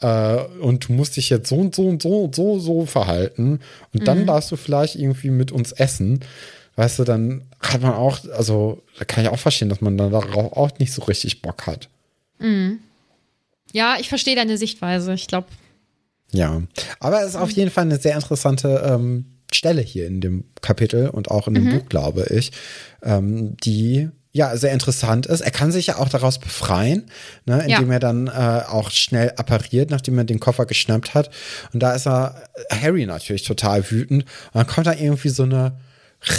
Äh, und du musst dich jetzt so und so und so und so, so verhalten. Und dann darfst du vielleicht irgendwie mit uns essen. Weißt du, dann hat man auch, also da kann ich auch verstehen, dass man dann darauf auch nicht so richtig Bock hat. ja, ich verstehe deine Sichtweise. Ich glaube, Ja, aber es ist auf jeden Fall eine sehr interessante ähm, Stelle hier in dem Kapitel und auch in dem Buch, glaube ich, ähm, die ja sehr interessant ist. Er kann sich ja auch daraus befreien, ne, indem Ja. er dann äh, auch schnell appariert, nachdem er den Koffer geschnappt hat. Und da ist er Harry natürlich total wütend. Und dann kommt da irgendwie so eine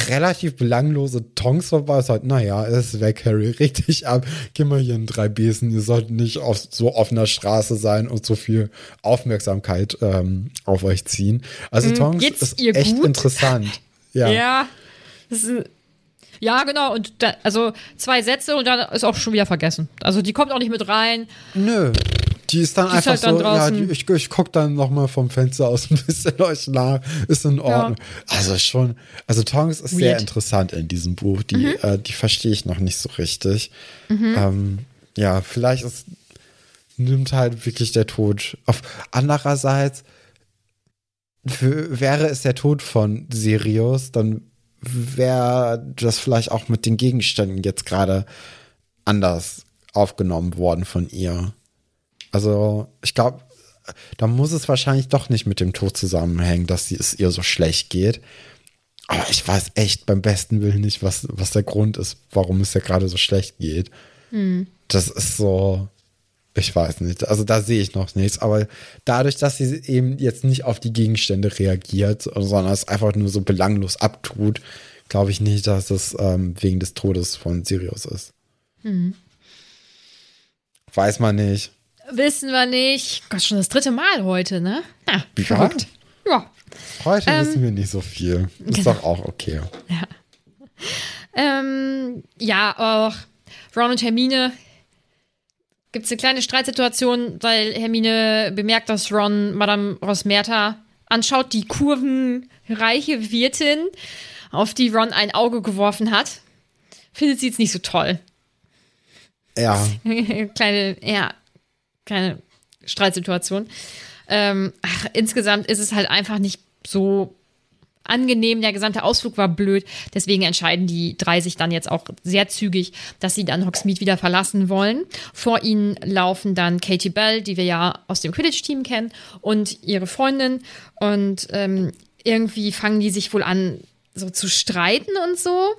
relativ belanglose Tongs vorbei. Ist halt, naja, ist weg, Harry, dich ab. Geh mal hier in drei Besen. Ihr sollt nicht auf so offener Straße sein und so viel Aufmerksamkeit ähm, auf euch ziehen. Also Tongs Mm, geht's ist echt gut? interessant. Ja. ja. Das ist, ja, genau. Und da, also zwei Sätze und dann ist auch schon wieder vergessen. Also die kommt auch nicht mit rein. Nö. Die ist dann Die ist einfach halt dann so, ja, draußen. die, ich, ich guck dann noch mal vom Fenster aus ein bisschen euch nach, ist in Ordnung. Also schon, also Tongs ist sehr Weird. interessant in diesem Buch, die, äh, die verstehe ich noch nicht so richtig. Ähm, ja, vielleicht ist, nimmt halt wirklich der Tod auf. Andererseits für, wäre es der Tod von Sirius, dann wäre das vielleicht auch mit den Gegenständen jetzt gerade anders aufgenommen worden von ihr. Also, ich glaube, da muss es wahrscheinlich doch nicht mit dem Tod zusammenhängen, dass es ihr so schlecht geht. Aber ich weiß echt beim besten Willen nicht, was, was der Grund ist, warum es ja gerade so schlecht geht. Das ist so, ich weiß nicht. Also da sehe ich noch nichts. Aber dadurch, dass sie eben jetzt nicht auf die Gegenstände reagiert, sondern es einfach nur so belanglos abtut, glaube ich nicht, dass es ähm, wegen des Todes von Sirius ist. Weiß man nicht. Wissen wir nicht. Gott, schon das dritte Mal heute, ne? Ja, Ja. verrückt. Ja. Heute Ähm, wissen wir nicht so viel. Ist genau. doch auch okay. Ähm, ja, auch Ron und Hermine gibt es eine kleine Streitsituation, weil Hermine bemerkt, dass Ron Madame Rosmerta anschaut, die kurvenreiche Wirtin, auf die Ron ein Auge geworfen hat. Findet sie jetzt nicht so toll. Ja, kleine, ja, kleine Streitsituation. Ähm, ach, insgesamt ist es halt einfach nicht so angenehm. Der gesamte Ausflug war blöd. Deswegen entscheiden die drei sich dann jetzt auch sehr zügig, dass sie dann Hogsmeade wieder verlassen wollen. Vor ihnen laufen dann Katie Bell, die wir ja aus dem Quidditch-Team kennen, und ihre Freundin. Und ähm, irgendwie fangen die sich wohl an, so zu streiten und so.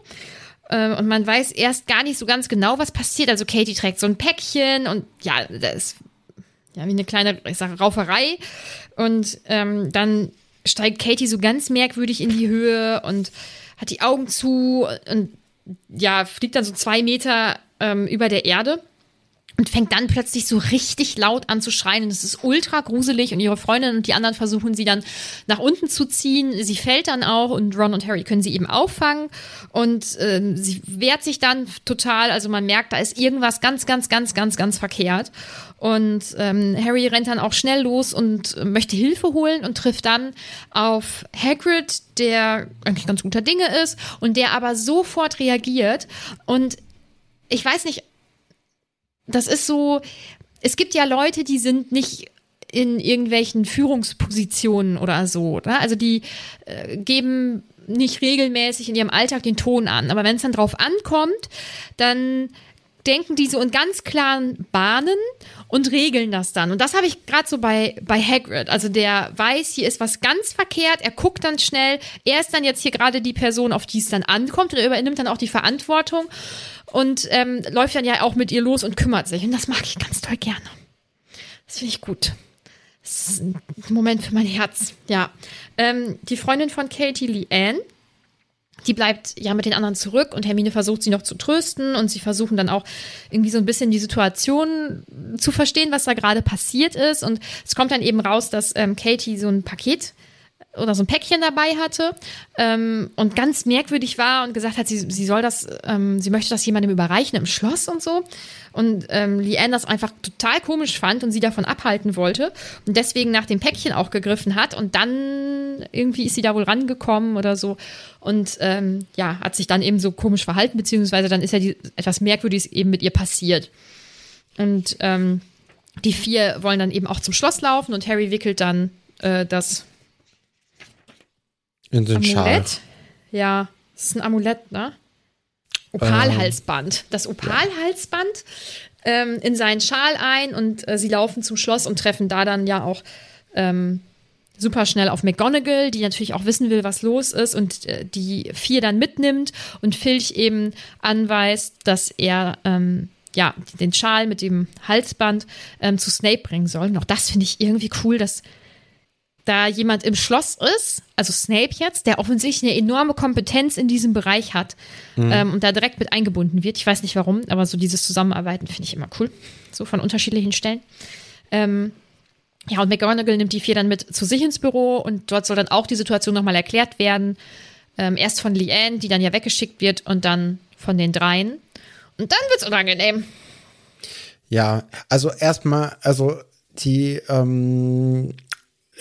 Ähm, und man weiß erst gar nicht so ganz genau, was passiert. Also Katie trägt so ein Päckchen und ja, da ist ja wie eine kleine, ich sage, Rauferei. Und ähm, dann steigt Katie so ganz merkwürdig in die Höhe und hat die Augen zu und ja, fliegt dann so zwei Meter ähm, über der Erde und fängt dann plötzlich so richtig laut an zu schreien und es ist ultra gruselig und ihre Freundin und die anderen versuchen sie dann nach unten zu ziehen. Sie fällt dann auch und Ron und Harry können sie eben auffangen und ähm, sie wehrt sich dann total. Also man merkt, da ist irgendwas ganz, ganz, ganz, ganz, ganz verkehrt. Und ähm, Harry rennt dann auch schnell los und möchte Hilfe holen und trifft dann auf Hagrid, der eigentlich ganz guter Dinge ist und der aber sofort reagiert. Und ich weiß nicht, das ist so, es gibt ja Leute, die sind nicht in irgendwelchen Führungspositionen oder so. Ne? Also die äh, geben nicht regelmäßig in ihrem Alltag den Ton an. Aber wenn es dann drauf ankommt, dann denken die so in ganz klaren Bahnen und regeln das dann. Und das habe ich gerade so bei, bei Hagrid. Also der weiß, hier ist was ganz verkehrt, er guckt dann schnell, er ist dann jetzt hier gerade die Person, auf die es dann ankommt und er übernimmt dann auch die Verantwortung und ähm, läuft dann ja auch mit ihr los und kümmert sich. Und das mag ich ganz toll gerne. Das finde ich gut. Das ist ein Moment für mein Herz. Ja. Ähm, die Freundin von Katie, Lee Ann, die bleibt ja mit den anderen zurück und Hermine versucht sie noch zu trösten und sie versuchen dann auch irgendwie so ein bisschen die Situation zu verstehen, was da gerade passiert ist. Und es kommt dann eben raus, dass ähm, Katie so ein Paket oder so ein Päckchen dabei hatte ähm, und ganz merkwürdig war und gesagt hat, sie, sie soll das, ähm, sie möchte das jemandem überreichen im Schloss und so. Und ähm, Leanne das einfach total komisch fand und sie davon abhalten wollte und deswegen nach dem Päckchen auch gegriffen hat und dann irgendwie ist sie da wohl rangekommen oder so und ähm, ja, hat sich dann eben so komisch verhalten, beziehungsweise dann ist ja die, etwas Merkwürdiges eben mit ihr passiert. Und ähm, die vier wollen dann eben auch zum Schloss laufen und Harry wickelt dann äh, das In den Schal. Amulett. Ja, das ist ein Amulett, ne? Opalhalsband. Das Opalhalsband ähm, in seinen Schal ein und äh, sie laufen zum Schloss und treffen da dann ja auch ähm, super schnell auf McGonagall, die natürlich auch wissen will, was los ist und äh, die vier dann mitnimmt und Filch eben anweist, dass er ähm, ja den Schal mit dem Halsband ähm, zu Snape bringen soll. Und auch das finde ich irgendwie cool, dass da jemand im Schloss ist, also Snape jetzt, der offensichtlich eine enorme Kompetenz in diesem Bereich hat ähm, und da direkt mit eingebunden wird. Ich weiß nicht warum, aber so dieses Zusammenarbeiten finde ich immer cool. So von unterschiedlichen Stellen. Ähm, ja, und McGonagall nimmt die vier dann mit zu sich ins Büro und dort soll dann auch die Situation nochmal erklärt werden. Ähm, erst von Leanne, die dann ja weggeschickt wird, und dann von den dreien. Und dann wird's unangenehm. Ja, also erstmal, also die, ähm,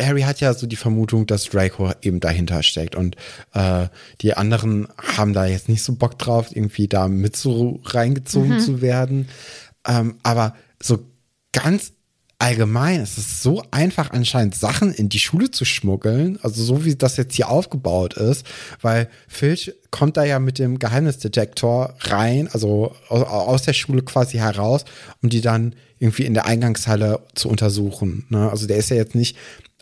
Harry hat ja so die Vermutung, dass Draco eben dahinter steckt und äh, die anderen haben da jetzt nicht so Bock drauf, irgendwie da mit so reingezogen zu werden. Ähm, aber so ganz allgemein es ist so einfach anscheinend Sachen in die Schule zu schmuggeln, also so wie das jetzt hier aufgebaut ist, weil Filch kommt da ja mit dem Geheimnisdetektor rein, also aus, aus der Schule quasi heraus, um die dann irgendwie in der Eingangshalle zu untersuchen. Ne? Also der ist ja jetzt nicht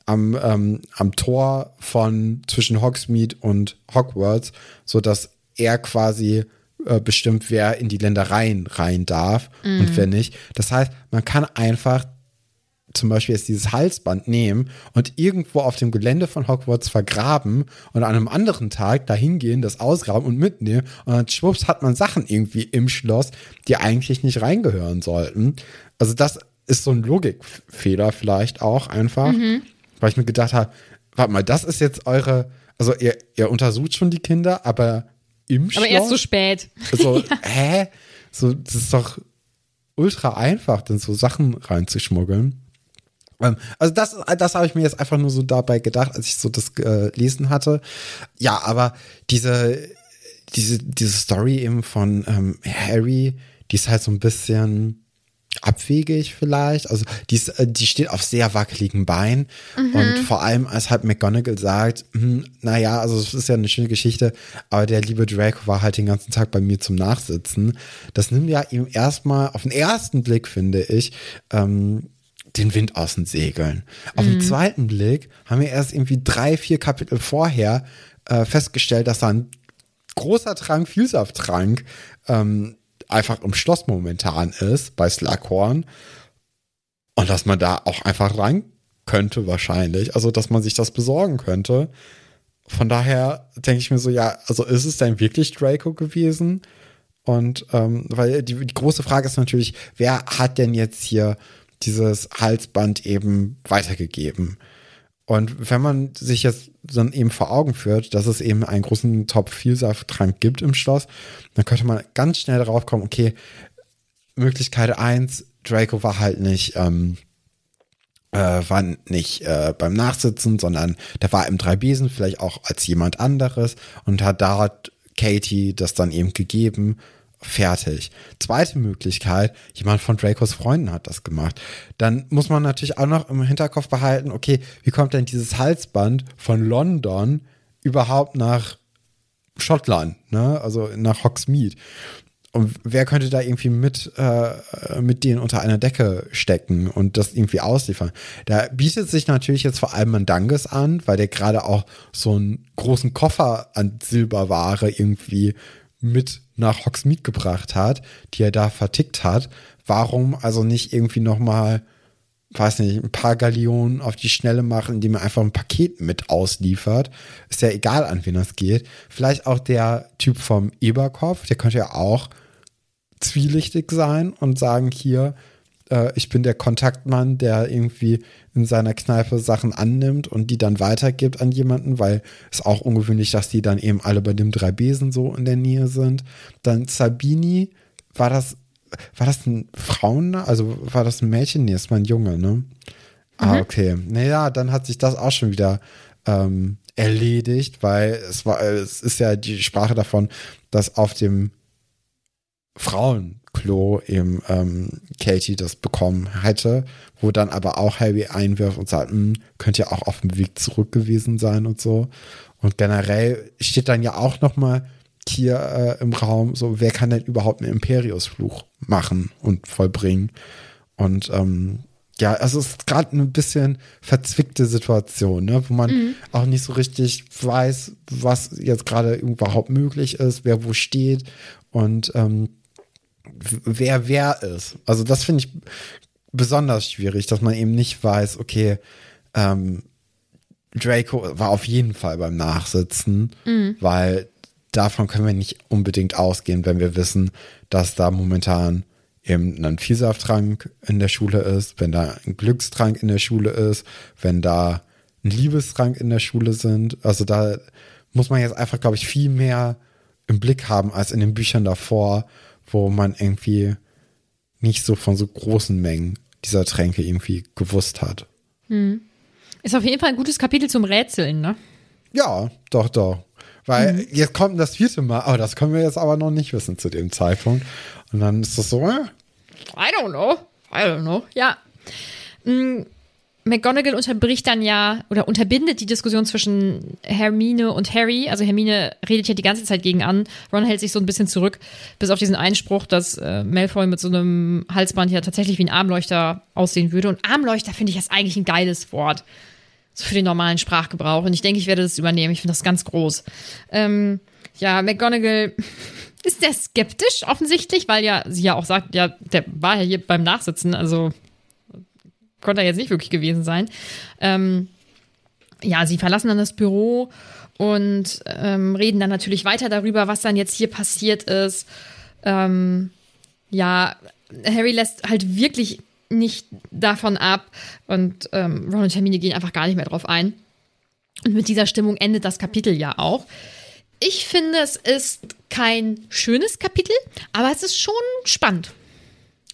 am, ähm, am Tor von zwischen Hogsmeade und Hogwarts, so dass er quasi äh, bestimmt, wer in die Ländereien rein darf und wer nicht. Das heißt, man kann einfach zum Beispiel jetzt dieses Halsband nehmen und irgendwo auf dem Gelände von Hogwarts vergraben und an einem anderen Tag dahin gehen, das ausgraben und mitnehmen und dann schwupps hat man Sachen irgendwie im Schloss, die eigentlich nicht reingehören sollten. Also das ist so ein Logikfehler vielleicht auch einfach, weil ich mir gedacht habe, warte mal, das ist jetzt eure, also ihr, ihr untersucht schon die Kinder, aber im Schloss? Aber erst so spät. So, hä? So, das ist doch ultra einfach, dann so Sachen reinzuschmuggeln. Ähm, Also das, das habe ich mir jetzt einfach nur so dabei gedacht, als ich so das gelesen hatte. Ja, aber diese, diese, diese Story eben von ähm, Harry, die ist halt so ein bisschen abwegig vielleicht. Also die, ist, äh, die steht auf sehr wackeligen Beinen. Und vor allem, als halt McGonagall sagt, hm, naja, also es ist ja eine schöne Geschichte, aber der liebe Draco war halt den ganzen Tag bei mir zum Nachsitzen. Das nimmt ja ihm erstmal, auf den ersten Blick finde ich, ähm, den Wind aus den Segeln. Auf den zweiten Blick haben wir erst irgendwie drei, vier Kapitel vorher äh, festgestellt, dass da ein großer Trank Vielsafttrank ähm, einfach im Schloss momentan ist bei Slughorn und dass man da auch einfach rein könnte wahrscheinlich, also dass man sich das besorgen könnte. Von daher denke ich mir so, ja, also ist es denn wirklich Draco gewesen? Und ähm, weil die, die große Frage ist natürlich, wer hat denn jetzt hier dieses Halsband eben weitergegeben? Und wenn man sich jetzt dann eben vor Augen führt, dass es eben einen großen Top-Vielsafttrank gibt im Schloss, dann könnte man ganz schnell darauf kommen, okay, Möglichkeit eins, Draco war halt nicht, ähm, äh, war nicht äh, beim Nachsitzen, sondern der war im Dreibesen, vielleicht auch als jemand anderes und hat dort Katie das dann eben gegeben fertig. Zweite Möglichkeit, jemand von Dracos Freunden hat das gemacht. Dann muss man natürlich auch noch im Hinterkopf behalten, okay, wie kommt denn dieses Halsband von London überhaupt nach Schottland, ne? also nach Hogsmeade? Und wer könnte da irgendwie mit, äh, mit denen unter einer Decke stecken und das irgendwie ausliefern? Da bietet sich natürlich jetzt vor allem Mandanges an, weil der gerade auch so einen großen Koffer an Silberware irgendwie mit nach Hogsmeade gebracht hat, die er da vertickt hat. Warum also nicht irgendwie nochmal, weiß nicht, ein paar Gallionen auf die Schnelle machen, indem er einfach ein Paket mit ausliefert? Ist ja egal, an wen das geht. Vielleicht auch der Typ vom Eberkopf, der könnte ja auch zwielichtig sein und sagen hier, äh, ich bin der Kontaktmann, der irgendwie in seiner Kneipe Sachen annimmt und die dann weitergibt an jemanden, weil es auch ungewöhnlich, dass die dann eben alle bei dem drei Besen so in der Nähe sind. Dann Sabini, war das, war das ein Frauen, also war das ein Mädchen? Nee, ist mal ein Junge, ne? Ah, mhm. okay. Naja, dann hat sich das auch schon wieder ähm, erledigt, weil es war, es ist ja die Sprache davon, dass auf dem Frauenklo eben ähm, Katie das bekommen hätte, wo dann aber auch Harry einwirft und sagt, hm, könnte ja auch auf dem Weg zurück gewesen sein und so. Und generell steht dann ja auch noch mal hier äh, im Raum, so wer kann denn überhaupt einen Imperiusfluch machen und vollbringen? Und ähm, ja, also es ist gerade eine bisschen verzwickte Situation, ne, wo man mhm. auch nicht so richtig weiß, was jetzt gerade überhaupt möglich ist, wer wo steht und ähm, wer wer ist. Also das finde ich besonders schwierig, dass man eben nicht weiß, okay, ähm, Draco war auf jeden Fall beim Nachsitzen, mhm. weil davon können wir nicht unbedingt ausgehen, wenn wir wissen, dass da momentan eben ein Vielsafttrank in der Schule ist, wenn da ein Glückstrank in der Schule ist, wenn da ein Liebestrank in der Schule sind. Also da muss man jetzt einfach, glaube ich, viel mehr im Blick haben als in den Büchern davor, wo man irgendwie nicht so von so großen Mengen dieser Tränke irgendwie gewusst hat. Hm. Ist auf jeden Fall ein gutes Kapitel zum Rätseln, ne? Ja, doch, doch. Weil mhm. jetzt kommt das vierte Mal, aber das können wir jetzt aber noch nicht wissen zu dem Zeitpunkt. Und dann ist das so, äh? I don't know. I don't know. Ja. Mhm. McGonagall unterbricht dann ja oder unterbindet die Diskussion zwischen Hermine und Harry. Also Hermine redet ja die ganze Zeit gegen an. Ron hält sich so ein bisschen zurück, bis auf diesen Einspruch, dass äh, Malfoy mit so einem Halsband ja tatsächlich wie ein Armleuchter aussehen würde. Und Armleuchter finde ich jetzt eigentlich ein geiles Wort. So für den normalen Sprachgebrauch. Und ich denke, ich werde das übernehmen. Ich finde das ganz groß. Ähm, ja, McGonagall ist sehr skeptisch offensichtlich, weil ja sie ja auch sagt, ja, der war ja hier beim Nachsitzen. Also konnte er jetzt nicht wirklich gewesen sein. Ähm, ja, sie verlassen dann das Büro und ähm, reden dann natürlich weiter darüber, was dann jetzt hier passiert ist. Ähm, ja, Harry lässt halt wirklich nicht davon ab und ähm, Ron und Hermine gehen einfach gar nicht mehr drauf ein. Und mit dieser Stimmung endet das Kapitel ja auch. Ich finde, es ist kein schönes Kapitel, aber es ist schon spannend.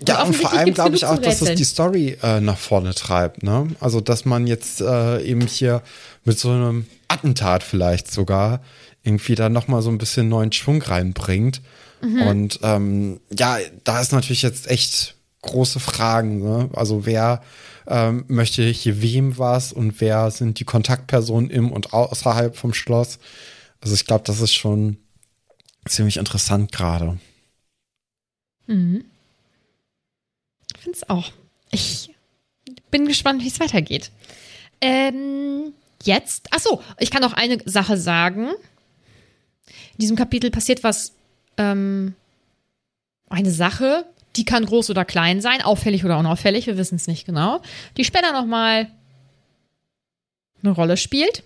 Ja, und vor allem glaube ich auch, dass es die Story äh, nach vorne treibt. Ne? Also, dass man jetzt äh, eben hier mit so einem Attentat vielleicht sogar irgendwie da nochmal so ein bisschen neuen Schwung reinbringt. Mhm. Und ähm, ja, da ist natürlich jetzt echt große Fragen. Ne? Also, wer ähm, möchte hier wem was und wer sind die Kontaktpersonen im und außerhalb vom Schloss? Also, ich glaube, das ist schon ziemlich interessant gerade. Mhm finde es auch. Ich bin gespannt, wie es weitergeht. Ähm, jetzt, ach so, ich kann auch eine Sache sagen. In diesem Kapitel passiert was, ähm, eine Sache, die kann groß oder klein sein, auffällig oder unauffällig, wir wissen es nicht genau, die später nochmal eine Rolle spielt.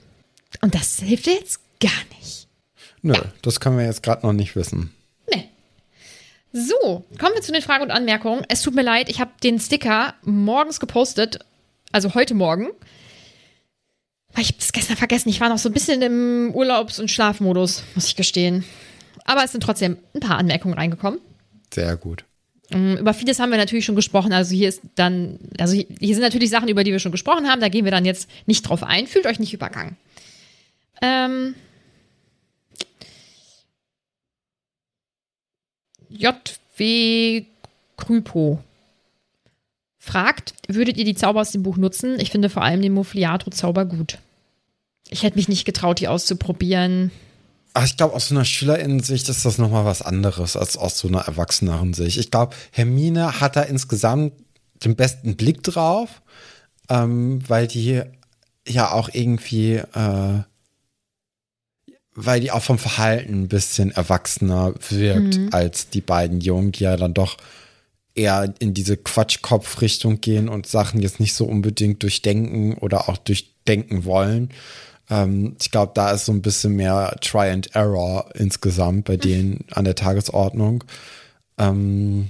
Und das hilft jetzt gar nicht. Nö, ja. das können wir jetzt gerade noch nicht wissen. So, kommen wir zu den Fragen und Anmerkungen. Es tut mir leid, ich habe den Sticker morgens gepostet, also heute Morgen. Ich habe es gestern vergessen. Ich war noch so ein bisschen im Urlaubs- und Schlafmodus, muss ich gestehen. Aber es sind trotzdem ein paar Anmerkungen reingekommen. Sehr gut. Mm, über vieles haben wir natürlich schon gesprochen. Also hier ist dann, also hier sind natürlich Sachen, über die wir schon gesprochen haben. Da gehen wir dann jetzt nicht drauf ein. Fühlt euch nicht übergangen. Ähm, JW Krypo fragt, würdet ihr die Zauber aus dem Buch nutzen? Ich finde vor allem den Muffliato-Zauber gut. Ich hätte mich nicht getraut, die auszuprobieren. Ach, ich glaube, aus so einer Schülerinnensicht ist das nochmal was anderes als aus so einer erwachseneren Sicht. Ich glaube, Hermine hat da insgesamt den besten Blick drauf, ähm, weil die ja auch irgendwie, äh, weil die auch vom Verhalten ein bisschen erwachsener wirkt Mhm. als die beiden Jungen, die ja dann doch eher in diese Quatschkopf-Richtung gehen und Sachen jetzt nicht so unbedingt durchdenken oder auch durchdenken wollen. Ähm, ich glaube, da ist so ein bisschen mehr Try and Error insgesamt bei denen an der Tagesordnung. Ähm,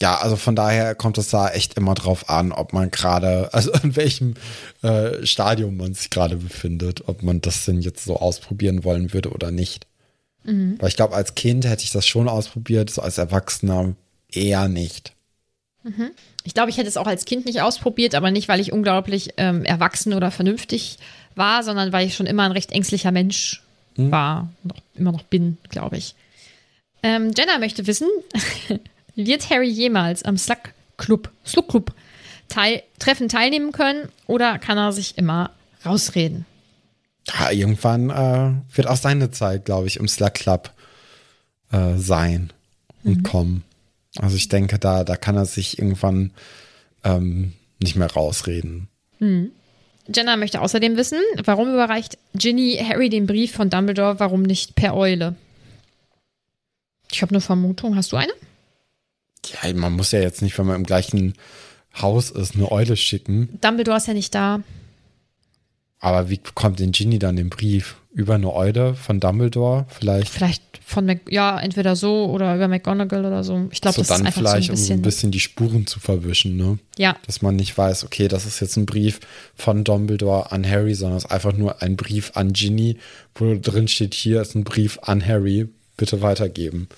ja, also von daher kommt es da echt immer drauf an, ob man gerade, also in welchem äh, Stadium man sich gerade befindet, ob man das denn jetzt so ausprobieren wollen würde oder nicht. Weil ich glaube, als Kind hätte ich das schon ausprobiert, so als Erwachsener eher nicht. Ich glaube, ich hätte es auch als Kind nicht ausprobiert, aber nicht, weil ich unglaublich ähm, erwachsen oder vernünftig war, sondern weil ich schon immer ein recht ängstlicher Mensch war. Noch, immer noch bin, glaube ich. Ähm, Jenna möchte wissen, wird Harry jemals am Slug Club, Slug Club teil, Treffen teilnehmen können oder kann er sich immer rausreden? Ja, irgendwann äh, wird auch seine Zeit, glaube ich, im Slack Club äh, sein und kommen. Also ich denke, da, da kann er sich irgendwann ähm, nicht mehr rausreden. Jenna möchte außerdem wissen, warum überreicht Ginny Harry den Brief von Dumbledore, warum nicht per Eule? Ich habe eine Vermutung. Hast du eine? Ja, man muss ja jetzt nicht, wenn man im gleichen Haus ist, eine Eule schicken. Dumbledore ist ja nicht da. Aber wie bekommt denn Ginny dann den Brief? Über eine Eule von Dumbledore? Vielleicht. Vielleicht von Mac ja, entweder so oder über McGonagall oder so. Ich glaube, so das ist dann einfach vielleicht, so ein um bisschen. ein bisschen die Spuren zu verwischen, ne? ja, Dass man nicht weiß, okay, das ist jetzt ein Brief von Dumbledore an Harry, sondern es ist einfach nur ein Brief an Ginny, wo drin steht, hier ist ein Brief an Harry, bitte weitergeben.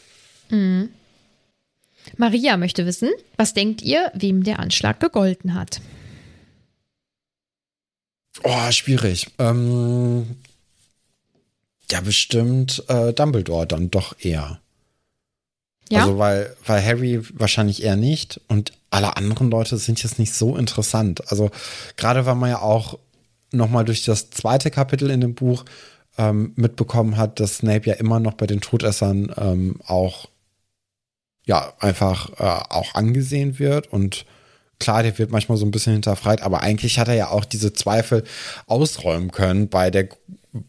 Maria möchte wissen, was denkt ihr, wem der Anschlag gegolten hat? Oh, schwierig. Ähm, ja, bestimmt äh, Dumbledore dann doch eher. Ja, Also weil, weil Harry wahrscheinlich eher nicht und alle anderen Leute sind jetzt nicht so interessant. Also gerade weil man ja auch nochmal durch das zweite Kapitel in dem Buch ähm, mitbekommen hat, dass Snape ja immer noch bei den Todessern ähm, auch ja einfach äh, auch angesehen wird und klar, der wird manchmal so ein bisschen hinterfragt, aber eigentlich hat er ja auch diese Zweifel ausräumen können bei der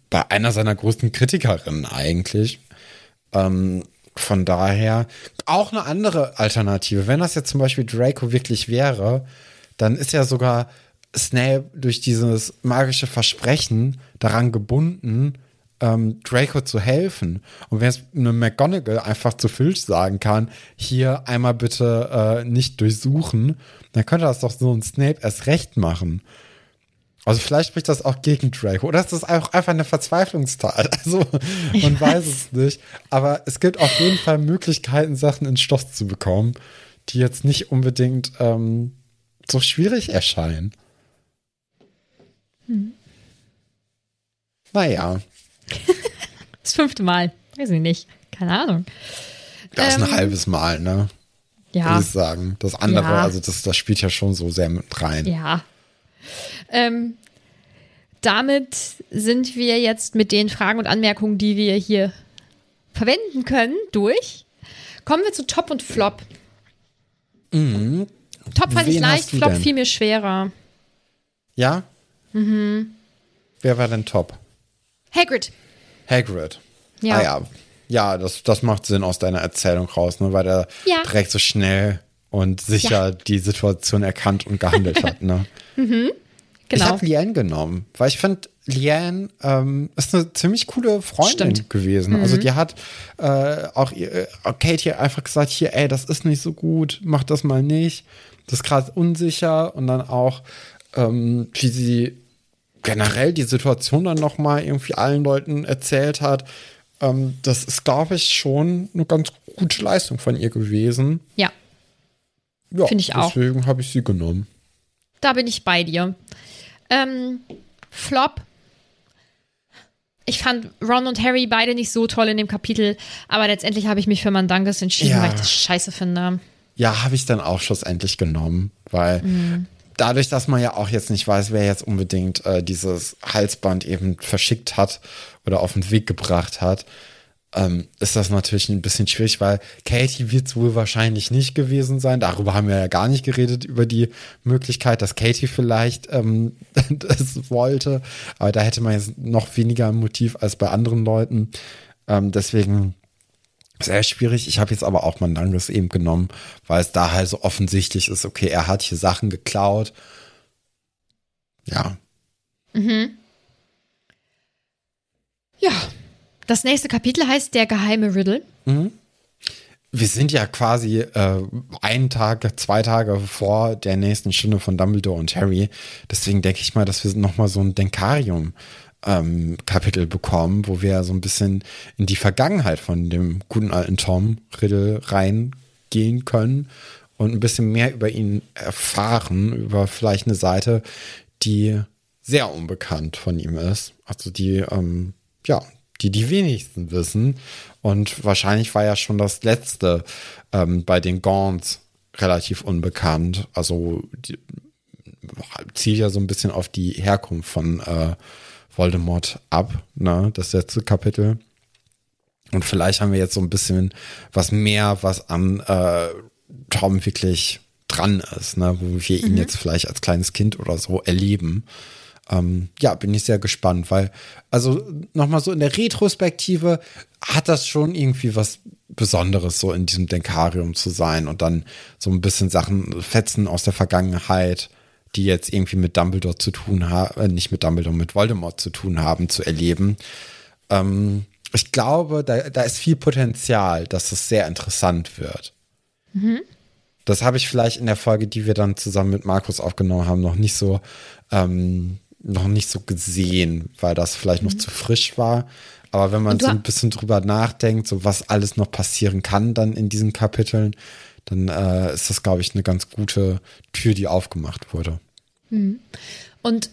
bei einer seiner größten Kritikerinnen eigentlich. Ähm, von daher auch eine andere Alternative. Wenn das jetzt zum Beispiel Draco wirklich wäre, dann ist ja sogar Snape durch dieses magische Versprechen daran gebunden, ähm, Draco zu helfen. Und wenn es eine McGonagall einfach zu Filch sagen kann, hier einmal bitte äh, nicht durchsuchen, dann könnte das doch so ein Snape erst recht machen. Also vielleicht spricht das auch gegen Draco. Oder ist das auch einfach eine Verzweiflungstat? Also man weiß es nicht. Aber es gibt auf jeden Fall Möglichkeiten, Sachen in Stoff zu bekommen, die jetzt nicht unbedingt ähm, so schwierig erscheinen. Naja, das fünfte Mal. Weiß ich nicht. Keine Ahnung. das ist Ähm, ein halbes Mal, ne? Ja, Würde ich sagen. Das andere, Ja. also das, das spielt ja schon so sehr mit rein. ja. Ähm, damit sind wir jetzt mit den Fragen und Anmerkungen, die wir hier verwenden können, durch. Kommen wir zu Top und Flop. Top fand ich Wen leicht, hast du Flop denn? fiel mir schwerer. Ja? Mhm. Wer war denn top? Hagrid. Hagrid. Ja. Ah ja, ja das, das macht Sinn aus deiner Erzählung raus, ne? weil er Ja. direkt so schnell und sicher die Situation erkannt und gehandelt hat. Ne? Ich Genau. habe Liane genommen, weil ich finde, Liane ähm, ist eine ziemlich coole Freundin Stimmt. gewesen. Also die hat äh, auch ihr, äh, Kate hier einfach gesagt, hier, ey, das ist nicht so gut, mach das mal nicht. Das ist gerade unsicher und dann auch, ähm, wie sie generell die Situation dann noch mal irgendwie allen Leuten erzählt hat. Ähm, das ist, glaube ich, schon eine ganz gute Leistung von ihr gewesen. Ja, Ja, Finde ich auch. Deswegen habe ich sie genommen. da bin ich bei dir. Ähm, Flop. Ich fand Ron und Harry beide nicht so toll in dem Kapitel, aber letztendlich habe ich mich für Mandanges entschieden, Ja. weil ich das scheiße finde. Ja, habe ich dann auch schlussendlich genommen, weil dadurch, dass man ja auch jetzt nicht weiß, wer jetzt unbedingt äh, dieses Halsband eben verschickt hat oder auf den Weg gebracht hat, ähm, ist das natürlich ein bisschen schwierig, weil Katie wird es wohl wahrscheinlich nicht gewesen sein. Darüber haben wir ja gar nicht geredet, über die Möglichkeit, dass Katie vielleicht ähm, das wollte. Aber da hätte man jetzt noch weniger Motiv als bei anderen Leuten. Ähm, deswegen sehr schwierig. Ich habe jetzt aber auch Mandanges eben genommen, weil es da halt so offensichtlich ist, okay, er hat hier Sachen geklaut. Ja. Ja. Das nächste Kapitel heißt Der geheime Riddle. Wir sind ja quasi äh, einen Tag, zwei Tage vor der nächsten Stunde von Dumbledore und Harry. Deswegen denke ich mal, dass wir nochmal so ein Denkarium ähm, Kapitel bekommen, wo wir so ein bisschen in die Vergangenheit von dem guten alten Tom Riddle reingehen können und ein bisschen mehr über ihn erfahren, über vielleicht eine Seite, die sehr unbekannt von ihm ist. Also die, ähm, ja, die die wenigsten wissen. Und wahrscheinlich war ja schon das letzte ähm, bei den Gaunts relativ unbekannt. Also die, zielt ja so ein bisschen auf die Herkunft von äh, Voldemort ab, ne, das letzte Kapitel. Und vielleicht haben wir jetzt so ein bisschen was mehr, was an äh, Tom wirklich dran ist, ne, wo wir ihn jetzt vielleicht als kleines Kind oder so erleben. Ähm, ja, bin ich sehr gespannt, weil, also nochmal so in der Retrospektive hat das schon irgendwie was Besonderes, so in diesem Denkarium zu sein und dann so ein bisschen Sachen, Fetzen aus der Vergangenheit, die jetzt irgendwie mit Dumbledore zu tun haben, äh, nicht mit Dumbledore, mit Voldemort zu tun haben, zu erleben. Ähm, ich glaube, da, da ist viel Potenzial, dass es sehr interessant wird. Das habe ich vielleicht in der Folge, die wir dann zusammen mit Markus aufgenommen haben, noch nicht so, ähm, noch nicht so gesehen, weil das vielleicht noch zu frisch war. Aber wenn man so ein bisschen drüber nachdenkt, so was alles noch passieren kann dann in diesen Kapiteln, dann äh, ist das, glaube ich, eine ganz gute Tür, die aufgemacht wurde. Und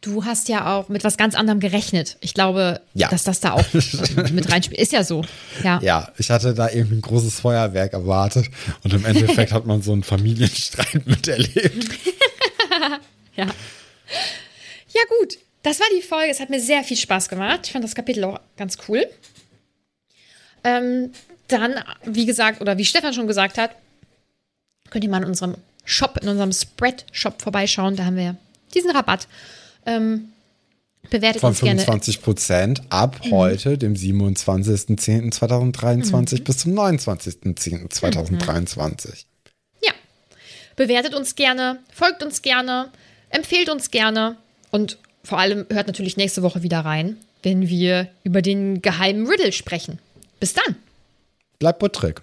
du hast ja auch mit was ganz anderem gerechnet. Ich glaube, Ja. dass das da auch mit reinspielt. Ist ja so. Ja. Ja, ich hatte da irgendwie ein großes Feuerwerk erwartet und im Endeffekt hat man so einen Familienstreit miterlebt. Ja. Ja, gut. Das war die Folge. Es hat mir sehr viel Spaß gemacht. Ich fand das Kapitel auch ganz cool. Ähm, dann, wie gesagt, oder wie Stefan schon gesagt hat, könnt ihr mal in unserem Shop, in unserem Spread-Shop vorbeischauen. Da haben wir diesen Rabatt. Ähm, bewertet Von uns gerne. 25 Prozent ab heute, dem 27.10.2023 bis zum 29.10.2023. Ja. Bewertet uns gerne, folgt uns gerne, empfehlt uns gerne und vor allem hört natürlich nächste Woche wieder rein, wenn wir über den geheimen Riddle sprechen. Bis dann. Bleibt buttrig.